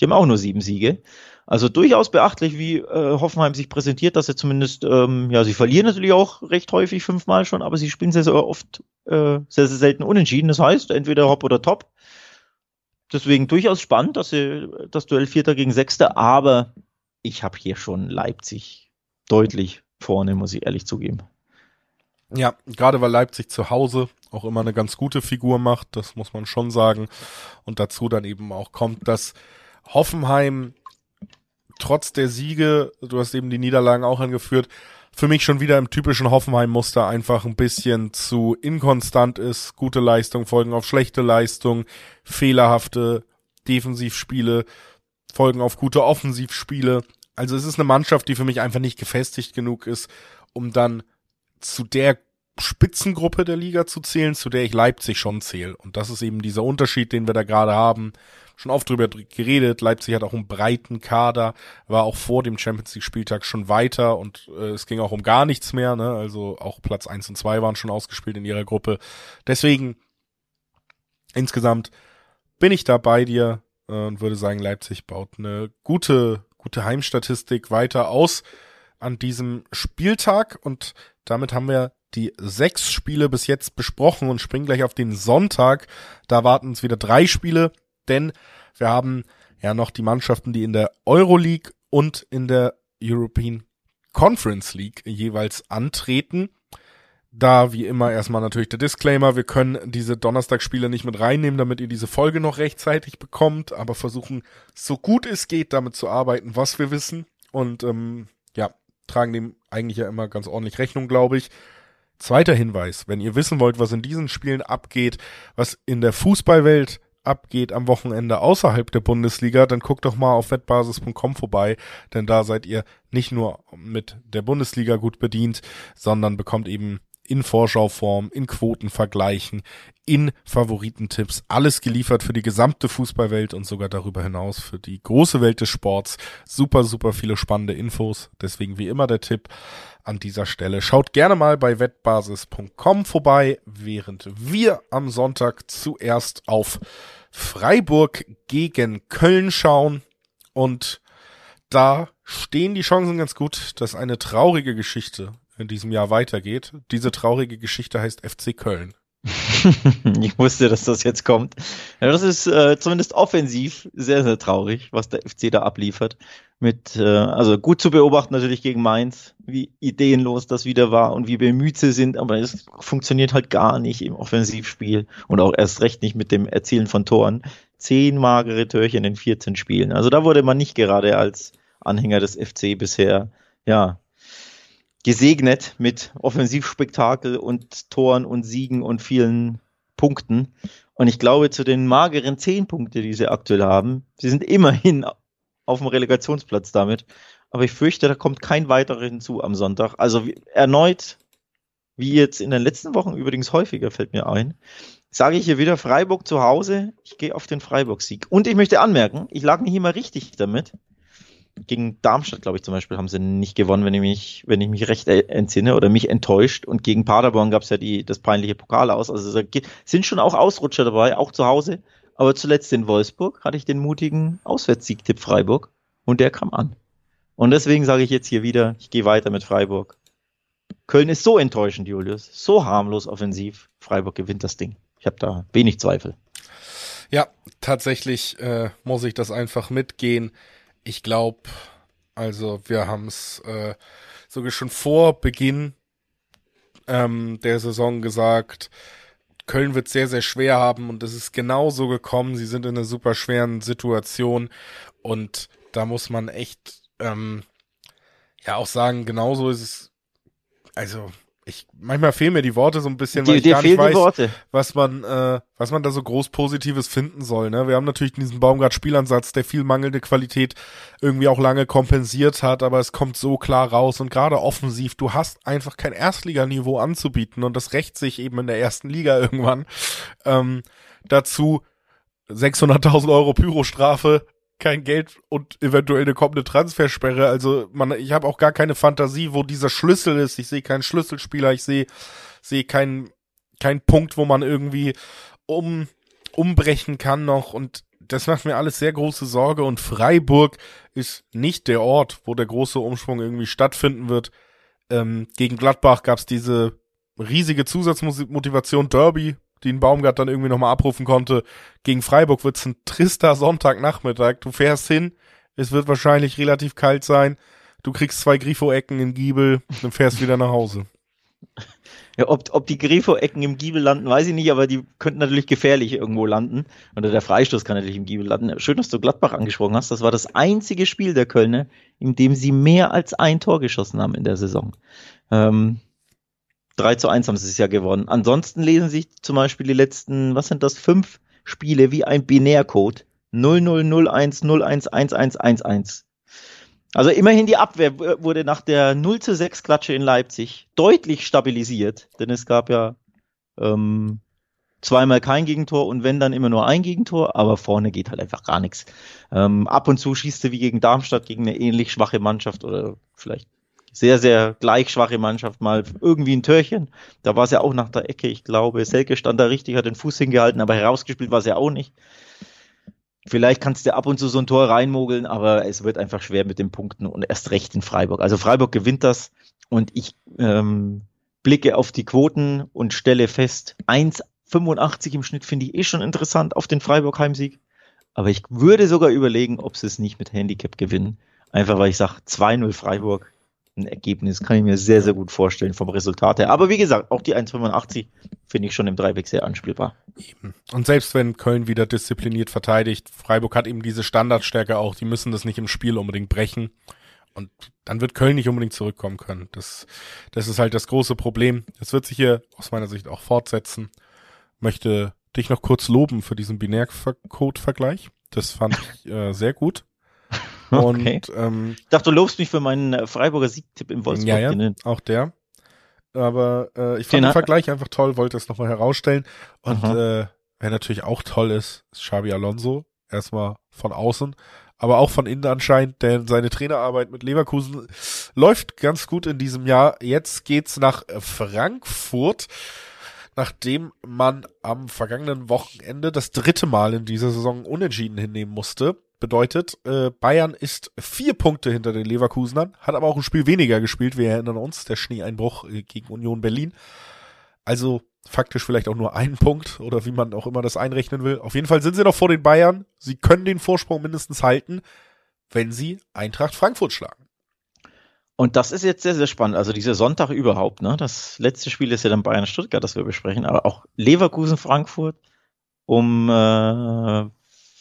Die haben auch nur sieben Siege. Also durchaus beachtlich, wie äh, Hoffenheim sich präsentiert, dass sie zumindest, ähm, ja, sie verlieren natürlich auch recht häufig fünfmal schon, aber sie spielen sehr, sehr oft äh, sehr, sehr selten unentschieden. Das heißt, entweder Hopp oder Top deswegen durchaus spannend, dass sie das Duell Vierter gegen Sechster, aber ich habe hier schon Leipzig deutlich vorne, muss ich ehrlich zugeben. Ja, gerade weil Leipzig zu Hause auch immer eine ganz gute Figur macht, das muss man schon sagen. Und dazu dann eben auch kommt, dass Hoffenheim trotz der Siege, du hast eben die Niederlagen auch angeführt, für mich schon wieder im typischen Hoffenheim-Muster einfach ein bisschen zu inkonstant ist. Gute Leistung folgen auf schlechte Leistung, fehlerhafte Defensivspiele folgen auf gute Offensivspiele. Also es ist eine Mannschaft, die für mich einfach nicht gefestigt genug ist, um dann zu der Spitzengruppe der Liga zu zählen, zu der ich Leipzig schon zähle. Und das ist eben dieser Unterschied, den wir da gerade haben. Schon oft drüber geredet. Leipzig hat auch einen breiten Kader, war auch vor dem Champions League Spieltag schon weiter und äh, es ging auch um gar nichts mehr. Ne? Also auch Platz eins und zwei waren schon ausgespielt in ihrer Gruppe. Deswegen insgesamt bin ich da bei dir äh, und würde sagen, Leipzig baut eine gute, gute Heimstatistik weiter aus an diesem Spieltag und damit haben wir die sechs Spiele bis jetzt besprochen und springen gleich auf den Sonntag. Da warten uns wieder drei Spiele, denn wir haben ja noch die Mannschaften, die in der Euroleague und in der European Conference League jeweils antreten. Da wie immer erstmal natürlich der Disclaimer, wir können diese Donnerstagsspiele nicht mit reinnehmen, damit ihr diese Folge noch rechtzeitig bekommt, aber versuchen so gut es geht damit zu arbeiten, was wir wissen und ähm, ja, tragen dem eigentlich ja immer ganz ordentlich Rechnung, glaube ich. Zweiter Hinweis, wenn ihr wissen wollt, was in diesen Spielen abgeht, was in der Fußballwelt abgeht am Wochenende außerhalb der Bundesliga, dann guckt doch mal auf wettbasis.com vorbei, denn da seid ihr nicht nur mit der Bundesliga gut bedient, sondern bekommt eben in Vorschauform, in Quotenvergleichen, in Favoritentipps, alles geliefert für die gesamte Fußballwelt und sogar darüber hinaus für die große Welt des Sports. Super, super viele spannende Infos. Deswegen wie immer der Tipp an dieser Stelle. Schaut gerne mal bei wettbasis.com vorbei, während wir am Sonntag zuerst auf Freiburg gegen Köln schauen und da stehen die Chancen ganz gut, dass eine traurige Geschichte in diesem Jahr weitergeht. Diese traurige Geschichte heißt FC Köln. (laughs) ich wusste, dass das jetzt kommt. Ja, das ist äh, zumindest offensiv sehr, sehr traurig, was der FC da abliefert. Mit, äh, also gut zu beobachten natürlich gegen Mainz, wie ideenlos das wieder war und wie bemüht sie sind, aber es funktioniert halt gar nicht im Offensivspiel und auch erst recht nicht mit dem Erzielen von Toren. Zehn magere Törchen in 14 Spielen. Also da wurde man nicht gerade als Anhänger des FC bisher, ja, gesegnet mit Offensivspektakel und Toren und Siegen und vielen Punkten. Und ich glaube, zu den mageren zehn Punkte, die sie aktuell haben, sie sind immerhin auf dem Relegationsplatz damit. Aber ich fürchte, da kommt kein weiterer hinzu am Sonntag. Also wie, erneut, wie jetzt in den letzten Wochen übrigens häufiger, fällt mir ein, sage ich hier wieder Freiburg zu Hause. Ich gehe auf den Freiburg-Sieg. Und ich möchte anmerken, ich lag nicht immer richtig damit gegen Darmstadt, glaube ich, zum Beispiel, haben sie nicht gewonnen, wenn ich mich, wenn ich mich recht entsinne oder mich enttäuscht. Und gegen Paderborn gab es ja die, das peinliche Pokal aus. Also sind schon auch Ausrutscher dabei, auch zu Hause. Aber zuletzt in Wolfsburg hatte ich den mutigen Auswärtssiegtipp Freiburg und der kam an. Und deswegen sage ich jetzt hier wieder, ich gehe weiter mit Freiburg. Köln ist so enttäuschend, Julius, so harmlos offensiv. Freiburg gewinnt das Ding. Ich habe da wenig Zweifel. Ja, tatsächlich äh, muss ich das einfach mitgehen ich glaube, also wir haben es äh, sogar schon vor Beginn ähm, der Saison gesagt, Köln wird sehr, sehr schwer haben und es ist genauso gekommen. Sie sind in einer super schweren Situation und da muss man echt ähm, ja auch sagen, genauso ist es, also ich manchmal fehlen mir die Worte so ein bisschen, weil ich gar nicht weiß, was man äh, was man da so groß Positives finden soll. Ne? Wir haben natürlich diesen Baumgart-Spielansatz, der viel mangelnde Qualität irgendwie auch lange kompensiert hat, aber es kommt so klar raus und gerade offensiv, du hast einfach kein Erstliganiveau anzubieten und das rächt sich eben in der ersten Liga irgendwann. Ähm, dazu 600.000 Euro Pyrostrafe kein Geld und eventuell eine kommende Transfersperre. Also man, ich habe auch gar keine Fantasie, wo dieser Schlüssel ist. Ich sehe keinen Schlüsselspieler, ich sehe sehe keinen keinen Punkt, wo man irgendwie um umbrechen kann noch und das macht mir alles sehr große Sorge und Freiburg ist nicht der Ort, wo der große Umschwung irgendwie stattfinden wird. Ähm, gegen Gladbach gab es diese riesige Zusatzmotivation Derby, die ein Baumgart dann irgendwie nochmal abrufen konnte. Gegen Freiburg wird's ein trister Sonntagnachmittag. Du fährst hin, es wird wahrscheinlich relativ kalt sein. Du kriegst zwei Grifo-Ecken im Giebel und fährst wieder nach Hause. (laughs) Ja, ob, ob die Grifo-Ecken im Giebel landen, weiß ich nicht, aber die könnten natürlich gefährlich irgendwo landen. Oder der Freistoß kann natürlich im Giebel landen. Schön, dass du Gladbach angesprochen hast. Das war das einzige Spiel der Kölner, in dem sie mehr als ein Tor geschossen haben in der Saison. Ähm, 3 zu 1 haben sie es ja gewonnen. Ansonsten lesen sich zum Beispiel die letzten, was sind das, fünf Spiele wie ein Binärcode. 0001011111. Also immerhin die Abwehr wurde nach der 0 zu 6 Klatsche in Leipzig deutlich stabilisiert, denn es gab ja ähm, zweimal kein Gegentor und wenn dann immer nur ein Gegentor, aber vorne geht halt einfach gar nichts. Ähm, ab und zu schießt er wie gegen Darmstadt gegen eine ähnlich schwache Mannschaft oder vielleicht sehr, sehr gleich schwache Mannschaft mal irgendwie ein Törchen. Da war es ja auch nach der Ecke. Ich glaube, Selke stand da richtig, hat den Fuß hingehalten, aber herausgespielt war es ja auch nicht. Vielleicht kannst du ab und zu so ein Tor reinmogeln, aber es wird einfach schwer mit den Punkten und erst recht in Freiburg. Also Freiburg gewinnt das und ich ähm, blicke auf die Quoten und stelle fest, 1,85 im Schnitt finde ich eh schon interessant auf den Freiburg-Heimsieg. Aber ich würde sogar überlegen, ob sie es nicht mit Handicap gewinnen. Einfach weil ich sage, 2-0 Freiburg ein Ergebnis kann ich mir sehr, sehr gut vorstellen vom Resultat her. Aber wie gesagt, auch die 1,85 finde ich schon im Dreiweg sehr anspielbar. Und selbst wenn Köln wieder diszipliniert verteidigt, Freiburg hat eben diese Standardstärke auch, die müssen das nicht im Spiel unbedingt brechen. Und dann wird Köln nicht unbedingt zurückkommen können. Das, das ist halt das große Problem. Es wird sich hier aus meiner Sicht auch fortsetzen. Möchte dich noch kurz loben für diesen Binärcode-Vergleich. Das fand ich äh, sehr gut. Okay. Und, ähm, ich dachte, du lobst mich für meinen äh, Freiburger Siegtipp im Wolfsburg. Ja, ja, auch der. Aber äh, ich fand den, den Vergleich einfach toll, wollte es nochmal herausstellen. Und äh, wer natürlich auch toll ist, ist Xabi Alonso. Erstmal von außen, aber auch von innen anscheinend, denn seine Trainerarbeit mit Leverkusen läuft ganz gut in diesem Jahr. Jetzt geht's nach Frankfurt, nachdem man am vergangenen Wochenende das dritte Mal in dieser Saison unentschieden hinnehmen musste. Bedeutet, äh, Bayern ist vier Punkte hinter den Leverkusenern, hat aber auch ein Spiel weniger gespielt. Wir erinnern uns, der Schneeeinbruch äh, gegen Union Berlin. Also faktisch vielleicht auch nur ein Punkt oder wie man auch immer das einrechnen will. Auf jeden Fall sind sie noch vor den Bayern. Sie können den Vorsprung mindestens halten, wenn sie Eintracht Frankfurt schlagen. Und das ist jetzt sehr, sehr spannend. Also dieser Sonntag überhaupt, ne? Das letzte Spiel ist ja dann Bayern Stuttgart, das wir besprechen, aber auch Leverkusen Frankfurt um äh,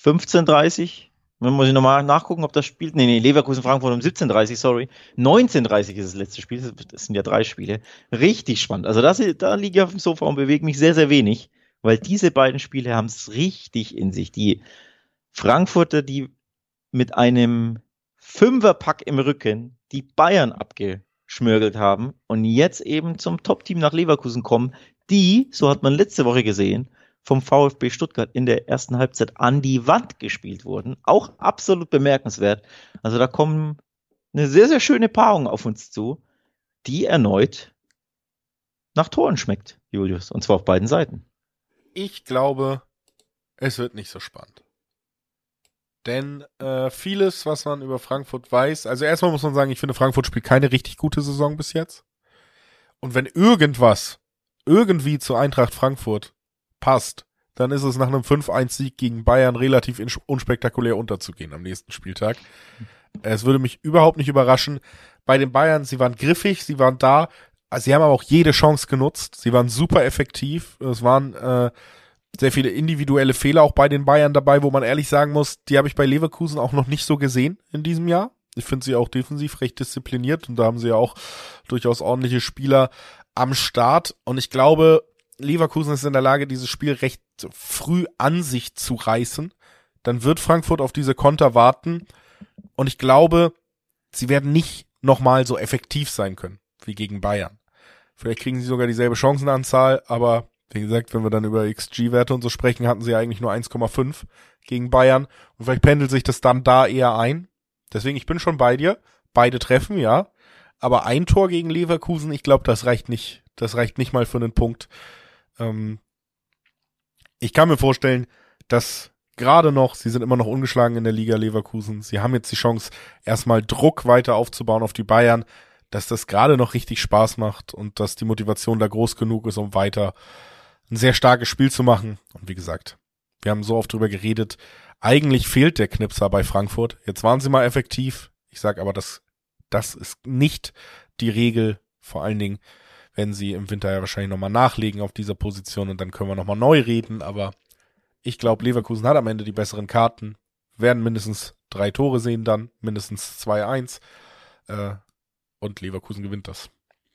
15.30 dann muss ich nochmal nachgucken, ob das spielt. Nee, nee, Leverkusen Frankfurt um 17.30 sorry. 19.30 ist das letzte Spiel. Das sind ja drei Spiele. Richtig spannend. Also das, da liege ich auf dem Sofa und bewege mich sehr, sehr wenig, weil diese beiden Spiele haben es richtig in sich. Die Frankfurter, die mit einem Fünferpack im Rücken die Bayern abgeschmörgelt haben und jetzt eben zum Top-Team nach Leverkusen kommen, die, so hat man letzte Woche gesehen, vom VfB Stuttgart in der ersten Halbzeit an die Wand gespielt wurden. Auch absolut bemerkenswert. Also da kommen eine sehr, sehr schöne Paarung auf uns zu, die erneut nach Toren schmeckt, Julius. Und zwar auf beiden Seiten. Ich glaube, es wird nicht so spannend. Denn äh, vieles, was man über Frankfurt weiß, also erstmal muss man sagen, ich finde, Frankfurt spielt keine richtig gute Saison bis jetzt. Und wenn irgendwas irgendwie zu Eintracht Frankfurt passt, dann ist es nach einem 5-1-Sieg gegen Bayern relativ unspektakulär unterzugehen am nächsten Spieltag. Es würde mich überhaupt nicht überraschen. Bei den Bayern, sie waren griffig, sie waren da, sie haben aber auch jede Chance genutzt. Sie waren super effektiv. Es waren äh, sehr viele individuelle Fehler auch bei den Bayern dabei, wo man ehrlich sagen muss, die habe ich bei Leverkusen auch noch nicht so gesehen in diesem Jahr. Ich finde sie auch defensiv recht diszipliniert und da haben sie ja auch durchaus ordentliche Spieler am Start. Und ich glaube, Leverkusen ist in der Lage, dieses Spiel recht früh an sich zu reißen. Dann wird Frankfurt auf diese Konter warten. Und ich glaube, sie werden nicht nochmal so effektiv sein können wie gegen Bayern. Vielleicht kriegen sie sogar dieselbe Chancenanzahl, aber wie gesagt, wenn wir dann über XG-Werte und so sprechen, hatten sie eigentlich nur 1,5 gegen Bayern. Und vielleicht pendelt sich das dann da eher ein. Deswegen, ich bin schon bei dir. Beide treffen, ja. Aber ein Tor gegen Leverkusen, ich glaube, das reicht nicht. Das reicht nicht mal für einen Punkt. Ähm, ich kann mir vorstellen, dass gerade noch, sie sind immer noch ungeschlagen in der Liga Leverkusen. Sie haben jetzt die Chance, erstmal Druck weiter aufzubauen auf die Bayern, dass das gerade noch richtig Spaß macht und dass die Motivation da groß genug ist, um weiter ein sehr starkes Spiel zu machen. Und wie gesagt, wir haben so oft drüber geredet. Eigentlich fehlt der Knipser bei Frankfurt. Jetzt waren sie mal effektiv. Ich sag aber, das, das ist nicht die Regel. Vor allen Dingen, werden sie im Winter ja wahrscheinlich nochmal nachlegen auf dieser Position und dann können wir nochmal neu reden. Aber ich glaube, Leverkusen hat am Ende die besseren Karten, werden mindestens drei Tore sehen dann, mindestens 2-1 äh, und Leverkusen gewinnt das.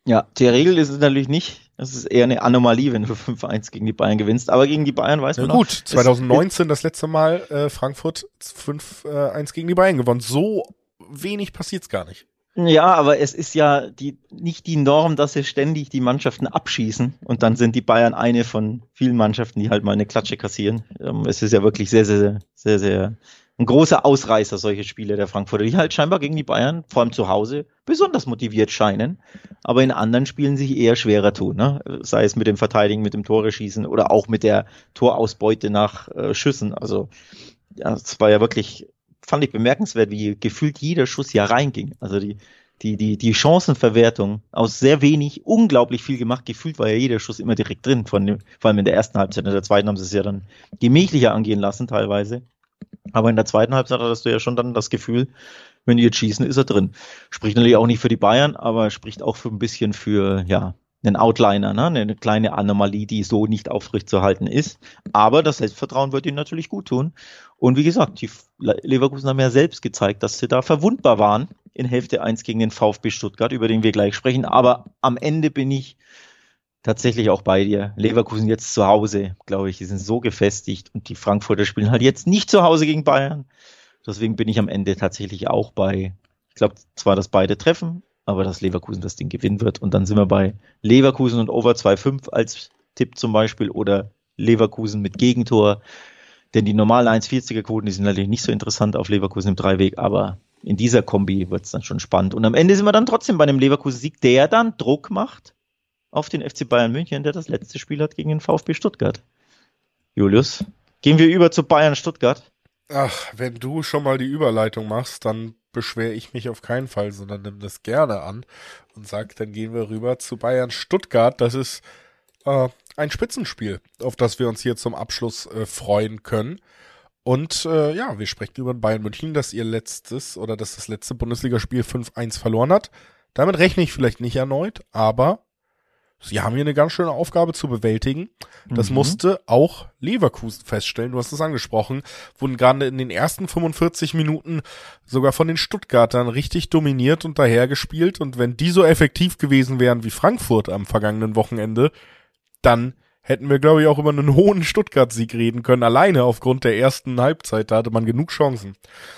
Ja, die Regel ist es natürlich nicht. Es ist eher eine Anomalie, wenn du (laughs) 5-1 gegen die Bayern gewinnst. Aber gegen die Bayern weiß man ja, gut, noch, 2019 das letzte Mal äh, Frankfurt 5-1 gegen die Bayern gewonnen. So wenig passiert's gar nicht. Ja, aber es ist ja die, nicht die Norm, dass sie ständig die Mannschaften abschießen und dann sind die Bayern eine von vielen Mannschaften, die halt mal eine Klatsche kassieren. Ähm, es ist ja wirklich sehr, sehr, sehr, sehr ein großer Ausreißer, solche Spiele der Frankfurter, die halt scheinbar gegen die Bayern, vor allem zu Hause, besonders motiviert scheinen, aber in anderen Spielen sich eher schwerer tun, ne? sei es mit dem Verteidigen, mit dem Tore schießen oder auch mit der Torausbeute nach äh, Schüssen. Also ja, es war ja wirklich fand ich bemerkenswert, wie gefühlt jeder Schuss ja reinging. Also die, die, die, die Chancenverwertung aus sehr wenig, unglaublich viel gemacht. Gefühlt war ja jeder Schuss immer direkt drin, von dem, vor allem in der ersten Halbzeit. In der zweiten haben sie es ja dann gemächlicher angehen lassen, teilweise. Aber in der zweiten Halbzeit hattest du ja schon dann das Gefühl, wenn die jetzt schießen, ist er drin. Spricht natürlich auch nicht für die Bayern, aber spricht auch für ein bisschen für, ja, einen Outliner, ne? eine kleine Anomalie, die so nicht aufrechtzuerhalten ist. Aber das Selbstvertrauen wird ihnen natürlich gut tun. Und wie gesagt, die Leverkusen haben ja selbst gezeigt, dass sie da verwundbar waren in Hälfte 1 gegen den VfB Stuttgart, über den wir gleich sprechen. Aber am Ende bin ich tatsächlich auch bei dir. Leverkusen jetzt zu Hause, glaube ich, die sind so gefestigt und die Frankfurter spielen halt jetzt nicht zu Hause gegen Bayern. Deswegen bin ich am Ende tatsächlich auch bei, ich glaube zwar, dass beide treffen, aber dass Leverkusen das Ding gewinnen wird. Und dann sind wir bei Leverkusen und Over 2,5 als Tipp zum Beispiel oder Leverkusen mit Gegentor. Denn die normalen 1,40er Quoten, die sind natürlich nicht so interessant auf Leverkusen im Dreiweg, aber in dieser Kombi wird es dann schon spannend. Und am Ende sind wir dann trotzdem bei einem Leverkusen-Sieg, der dann Druck macht auf den FC Bayern München, der das letzte Spiel hat gegen den VfB Stuttgart. Julius, gehen wir über zu Bayern Stuttgart. Ach, wenn du schon mal die Überleitung machst, dann beschwere ich mich auf keinen Fall, sondern nimm das gerne an und sag, dann gehen wir rüber zu Bayern Stuttgart. Das ist äh, ein Spitzenspiel, auf das wir uns hier zum Abschluss äh, freuen können. Und äh, ja, wir sprechen über Bayern München, dass ihr letztes oder dass das letzte Bundesligaspiel 5-1 verloren hat. Damit rechne ich vielleicht nicht erneut, aber sie haben hier eine ganz schöne Aufgabe zu bewältigen. Das mhm. musste auch Leverkusen feststellen. Du hast es angesprochen, wurden gerade in den ersten 45 Minuten sogar von den Stuttgartern richtig dominiert und dahergespielt. Und wenn die so effektiv gewesen wären wie Frankfurt am vergangenen Wochenende, dann hätten wir, glaube ich, auch über einen hohen Stuttgart-Sieg reden können. Alleine aufgrund der ersten Halbzeit, da hatte man genug Chancen.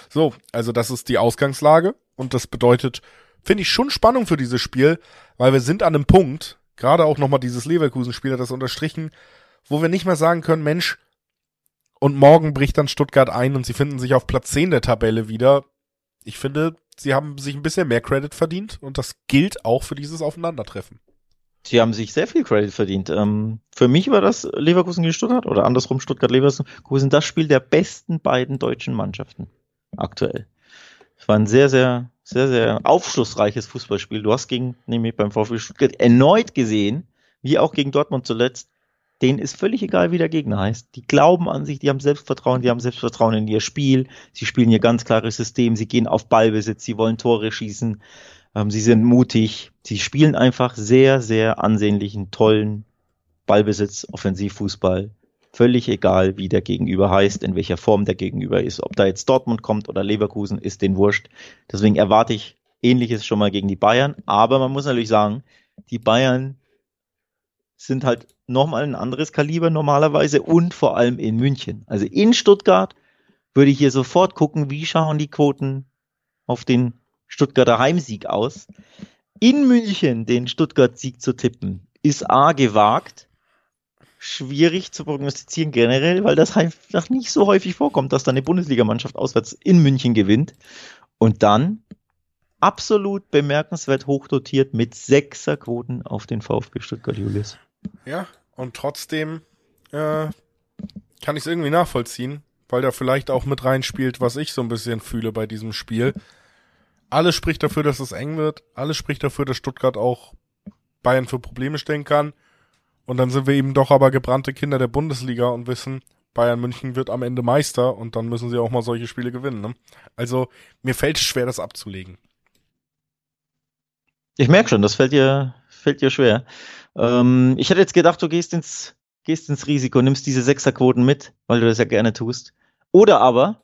So, also das ist die Ausgangslage und das bedeutet, finde ich schon Spannung für dieses Spiel, weil wir sind an einem Punkt, gerade auch nochmal dieses Leverkusen-Spiel hat das unterstrichen, wo wir nicht mehr sagen können, Mensch, und morgen bricht dann Stuttgart ein und sie finden sich auf Platz 10 der Tabelle wieder. Ich finde, sie haben sich ein bisschen mehr Credit verdient und das gilt auch für dieses Aufeinandertreffen. Sie haben sich sehr viel Credit verdient. Ähm, für mich war das Leverkusen gegen Stuttgart oder andersrum Stuttgart-Leverkusen das Spiel der besten beiden deutschen Mannschaften aktuell. Es war ein sehr, sehr sehr, sehr aufschlussreiches Fußballspiel. Du hast gegen, nämlich beim VfB Stuttgart erneut gesehen, wie auch gegen Dortmund zuletzt, denen ist völlig egal, wie der Gegner heißt. Die glauben an sich, die haben Selbstvertrauen, die haben Selbstvertrauen in ihr Spiel. Sie spielen ihr ganz klares System, sie gehen auf Ballbesitz, sie wollen Tore schießen, ähm, sie sind mutig. Sie spielen einfach sehr, sehr ansehnlichen, tollen Ballbesitz, Offensivfußball völlig egal, wie der Gegenüber heißt, in welcher Form der Gegenüber ist. Ob da jetzt Dortmund kommt oder Leverkusen, ist den wurscht. Deswegen erwarte ich Ähnliches schon mal gegen die Bayern. Aber man muss natürlich sagen, die Bayern sind halt nochmal ein anderes Kaliber normalerweise und vor allem in München. Also in Stuttgart würde ich hier sofort gucken, wie schauen die Quoten auf den Stuttgarter Heimsieg aus. In München den Stuttgart-Sieg zu tippen, ist A gewagt schwierig zu prognostizieren generell, weil das einfach nicht so häufig vorkommt, dass da eine Bundesligamannschaft auswärts in München gewinnt. Und dann absolut bemerkenswert hochdotiert mit Sechserquoten auf den VfB Stuttgart Julius. Ja, und trotzdem äh, kann ich es irgendwie nachvollziehen, weil da vielleicht auch mit reinspielt, was ich so ein bisschen fühle bei diesem Spiel. Alles spricht dafür, dass es eng wird. Alles spricht dafür, dass Stuttgart auch Bayern für Probleme stellen kann. Und dann sind wir eben doch aber gebrannte Kinder der Bundesliga und wissen, Bayern München wird am Ende Meister und dann müssen sie auch mal solche Spiele gewinnen. Ne? Also mir fällt es schwer, das abzulegen. Ich merke schon, das fällt dir, fällt dir schwer. Ähm, ich hätte jetzt gedacht, du gehst ins, gehst ins Risiko, nimmst diese Sechserquoten mit, weil du das ja gerne tust. Oder aber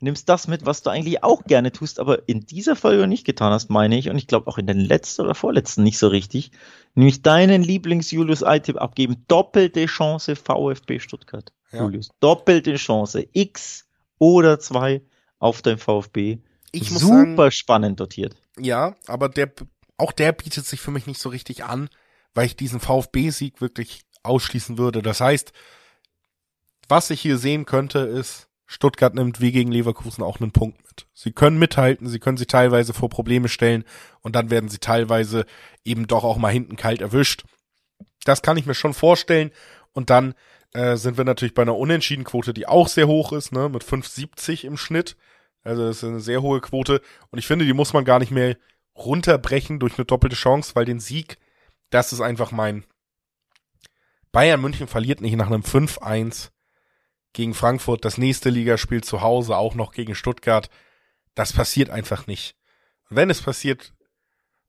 nimmst das mit, was du eigentlich auch gerne tust, aber in dieser Folge nicht getan hast, meine ich. Und ich glaube auch in den letzten oder vorletzten nicht so richtig. Nämlich deinen Lieblings-Julius-I-Tipp abgeben. Doppelte Chance VfB Stuttgart. Ja. Julius. Doppelte Chance. X oder zwei auf dein VfB ich muss Super sagen, spannend dotiert. ja, aber der, auch der bietet sich für mich nicht so richtig an, weil ich diesen VfB-Sieg wirklich ausschließen würde. Das heißt, was ich hier sehen könnte, ist, Stuttgart nimmt wie gegen Leverkusen auch einen Punkt mit. Sie können mithalten, sie können sie teilweise vor Probleme stellen und dann werden sie teilweise eben doch auch mal hinten kalt erwischt. Das kann ich mir schon vorstellen. Und dann äh, sind wir natürlich bei einer Unentschiedenquote, die auch sehr hoch ist, ne, mit 5,70 im Schnitt. Also das ist eine sehr hohe Quote. Und ich finde, die muss man gar nicht mehr runterbrechen durch eine doppelte Chance, weil den Sieg, das ist einfach mein. Bayern München verliert nicht nach einem 5-1 gegen Frankfurt, das nächste Ligaspiel zu Hause, auch noch gegen Stuttgart. Das passiert einfach nicht. Wenn es passiert,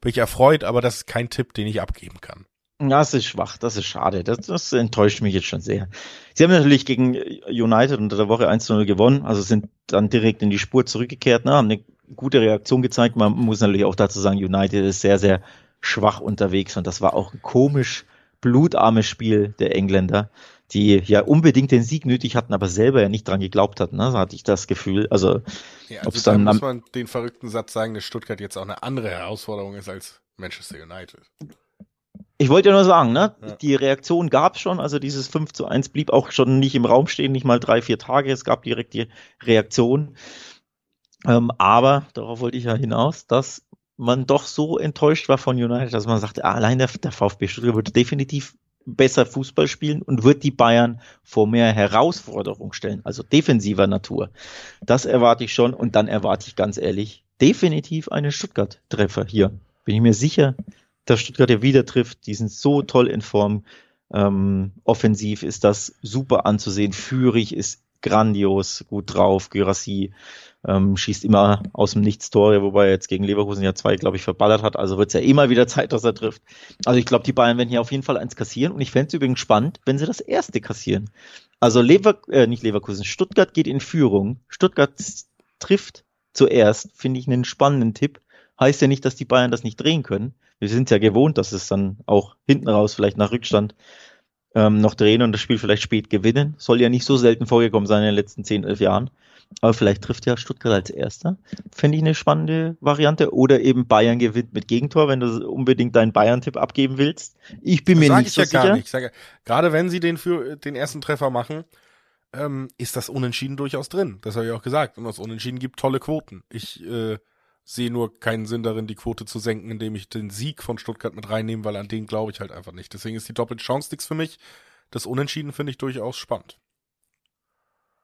bin ich erfreut, aber das ist kein Tipp, den ich abgeben kann. Das ist schwach, das ist schade. Das, das enttäuscht mich jetzt schon sehr. Sie haben natürlich gegen United unter der Woche 1-0 gewonnen, also sind dann direkt in die Spur zurückgekehrt, ne, haben eine gute Reaktion gezeigt. Man muss natürlich auch dazu sagen, United ist sehr, sehr schwach unterwegs und das war auch ein komisch blutarmes Spiel der Engländer, die ja unbedingt den Sieg nötig hatten, aber selber ja nicht dran geglaubt hatten. Ne? So hatte ich das Gefühl. Also, Ja, also da dann muss man den verrückten Satz sagen, dass Stuttgart jetzt auch eine andere Herausforderung ist als Manchester United. Ich wollte ja nur sagen, ne? Ja. Die Reaktion gab es schon, also dieses 5 zu 1 blieb auch schon nicht im Raum stehen, nicht mal drei, vier Tage. Es gab direkt die Reaktion. Ähm, aber darauf wollte ich ja hinaus, dass man doch so enttäuscht war von United, dass man sagte, ah, allein der, der VfB Stuttgart wird definitiv besser Fußball spielen und wird die Bayern vor mehr Herausforderung stellen, also defensiver Natur. Das erwarte ich schon und dann erwarte ich ganz ehrlich definitiv einen Stuttgart-Treffer hier. Bin ich mir sicher, dass Stuttgart ja wieder trifft. Die sind so toll in Form. Ähm, offensiv ist das super anzusehen. Führig ist grandios, gut drauf. Gyrassi ähm, schießt immer aus dem Nichts Tore, wobei er jetzt gegen Leverkusen ja zwei, glaube ich, verballert hat. Also wird es ja mal wieder Zeit, dass er trifft. Also ich glaube, die Bayern werden hier auf jeden Fall eins kassieren. Und ich fände es übrigens spannend, wenn sie das erste kassieren. Also Lever äh, nicht Leverkusen, Stuttgart geht in Führung. Stuttgart trifft zuerst, finde ich einen spannenden Tipp. Heißt ja nicht, dass die Bayern das nicht drehen können. Wir sind ja gewohnt, dass es dann auch hinten raus, vielleicht nach Rückstand, ähm, noch drehen und das Spiel vielleicht spät gewinnen. Soll ja nicht so selten vorgekommen sein in den letzten 10, 11 Jahren. Aber vielleicht trifft ja Stuttgart als Erster. Fände ich eine spannende Variante. Oder eben Bayern gewinnt mit Gegentor, wenn du unbedingt deinen Bayern-Tipp abgeben willst. Ich bin mir sag nicht ich so ja sicher. gar nicht. Ich sage, gerade wenn sie den für den ersten Treffer machen, ähm, ist das Unentschieden durchaus drin. Das habe ich auch gesagt. Und das Unentschieden gibt tolle Quoten. Ich äh, sehe nur keinen Sinn darin, die Quote zu senken, indem ich den Sieg von Stuttgart mit reinnehme, weil an den glaube ich halt einfach nicht. Deswegen ist die doppelte Chance nichts für mich. Das Unentschieden finde ich durchaus spannend.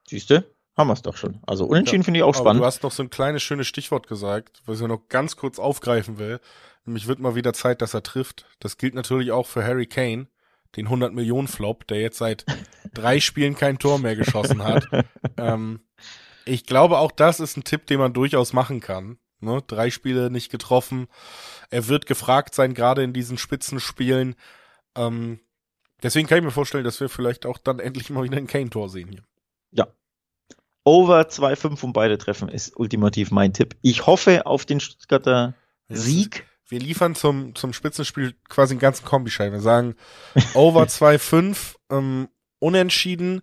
Siehste, haben wir es doch schon. Also unentschieden Ja, finde ich auch spannend. du hast noch so ein kleines schönes Stichwort gesagt, was ich noch ganz kurz aufgreifen will. Nämlich wird mal wieder Zeit, dass er trifft. Das gilt natürlich auch für Harry Kane, den 100 Millionen Flop, der jetzt seit (laughs) drei Spielen kein Tor mehr geschossen hat. ähm, ich glaube, auch das ist ein Tipp, den man durchaus machen kann. Ne? Drei Spiele nicht getroffen. Er wird gefragt sein, gerade in diesen Spitzenspielen. Ähm, deswegen kann ich mir vorstellen, dass wir vielleicht auch dann endlich mal wieder ein Kane-Tor sehen hier. Over 2,5 und beide treffen ist ultimativ mein Tipp. Ich hoffe auf den Stuttgarter Sieg. Wir liefern zum, zum Spitzenspiel quasi einen ganzen Kombischein. Wir sagen Over 2-5, (laughs) ähm, unentschieden,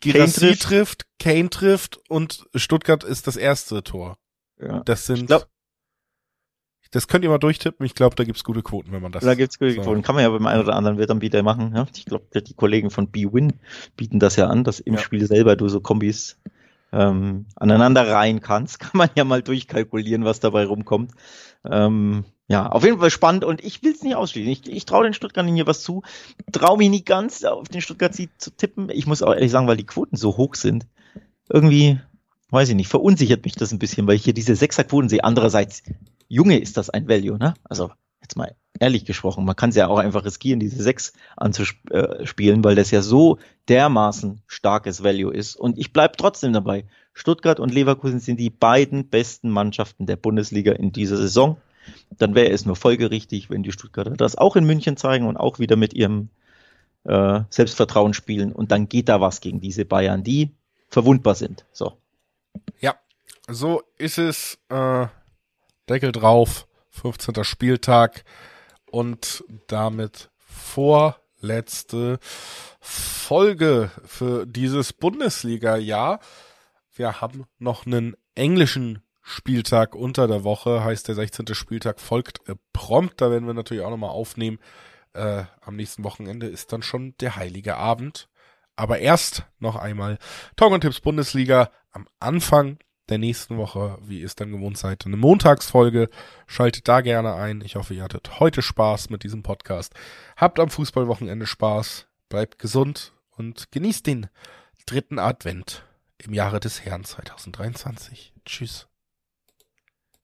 Girassi trifft. trifft. Kane trifft und Stuttgart ist das erste Tor. Ja. Das sind, Ich glaub- das könnt ihr mal durchtippen. Ich glaube, da gibt's gute Quoten, wenn man das. Da gibt's gute so. Quoten. Kann man ja beim einen oder anderen Wettanbieter machen. Ja? Ich glaube, die Kollegen von B-Win bieten das ja an, dass im Ja. Spiel selber du so Kombis ähm, aneinander reihen kannst. (laughs) Kann man ja mal durchkalkulieren, was dabei rumkommt. Ähm, ja, auf jeden Fall spannend und ich will es nicht ausschließen. Ich, ich traue den Stuttgartern hier was zu. Traue mich nicht ganz auf den Stuttgart-Sieg zu tippen. Ich muss auch ehrlich sagen, weil die Quoten so hoch sind. Irgendwie, weiß ich nicht, verunsichert mich das ein bisschen, weil ich hier diese Sechserquoten sehe. Andererseits, Junge, ist das ein Value, ne? Also, jetzt mal ehrlich gesprochen, man kann es ja auch einfach riskieren, diese sechs anzuspielen, weil das ja so dermaßen starkes Value ist. Und ich bleib trotzdem dabei. Stuttgart und Leverkusen sind die beiden besten Mannschaften der Bundesliga in dieser Saison. Dann wäre es nur folgerichtig, wenn die Stuttgarter das auch in München zeigen und auch wieder mit ihrem äh, Selbstvertrauen spielen. Und dann geht da was gegen diese Bayern, die verwundbar sind. So. So ist es. Äh, Deckel drauf. 15. Spieltag. Und damit vorletzte Folge für dieses Bundesliga-Jahr. Wir haben noch einen englischen Spieltag unter der Woche, heißt der 16. Spieltag folgt äh, prompt. Da werden wir natürlich auch nochmal aufnehmen. Äh, am nächsten Wochenende ist dann schon der heilige Abend. Aber erst noch einmal Talk und Tipps Bundesliga am Anfang der nächsten Woche, wie ihr es dann gewohnt seid, eine Montagsfolge. Schaltet da gerne ein. Ich hoffe, ihr hattet heute Spaß mit diesem Podcast. Habt am Fußballwochenende Spaß, bleibt gesund und genießt den dritten Advent im Jahre des Herrn 2023. Tschüss.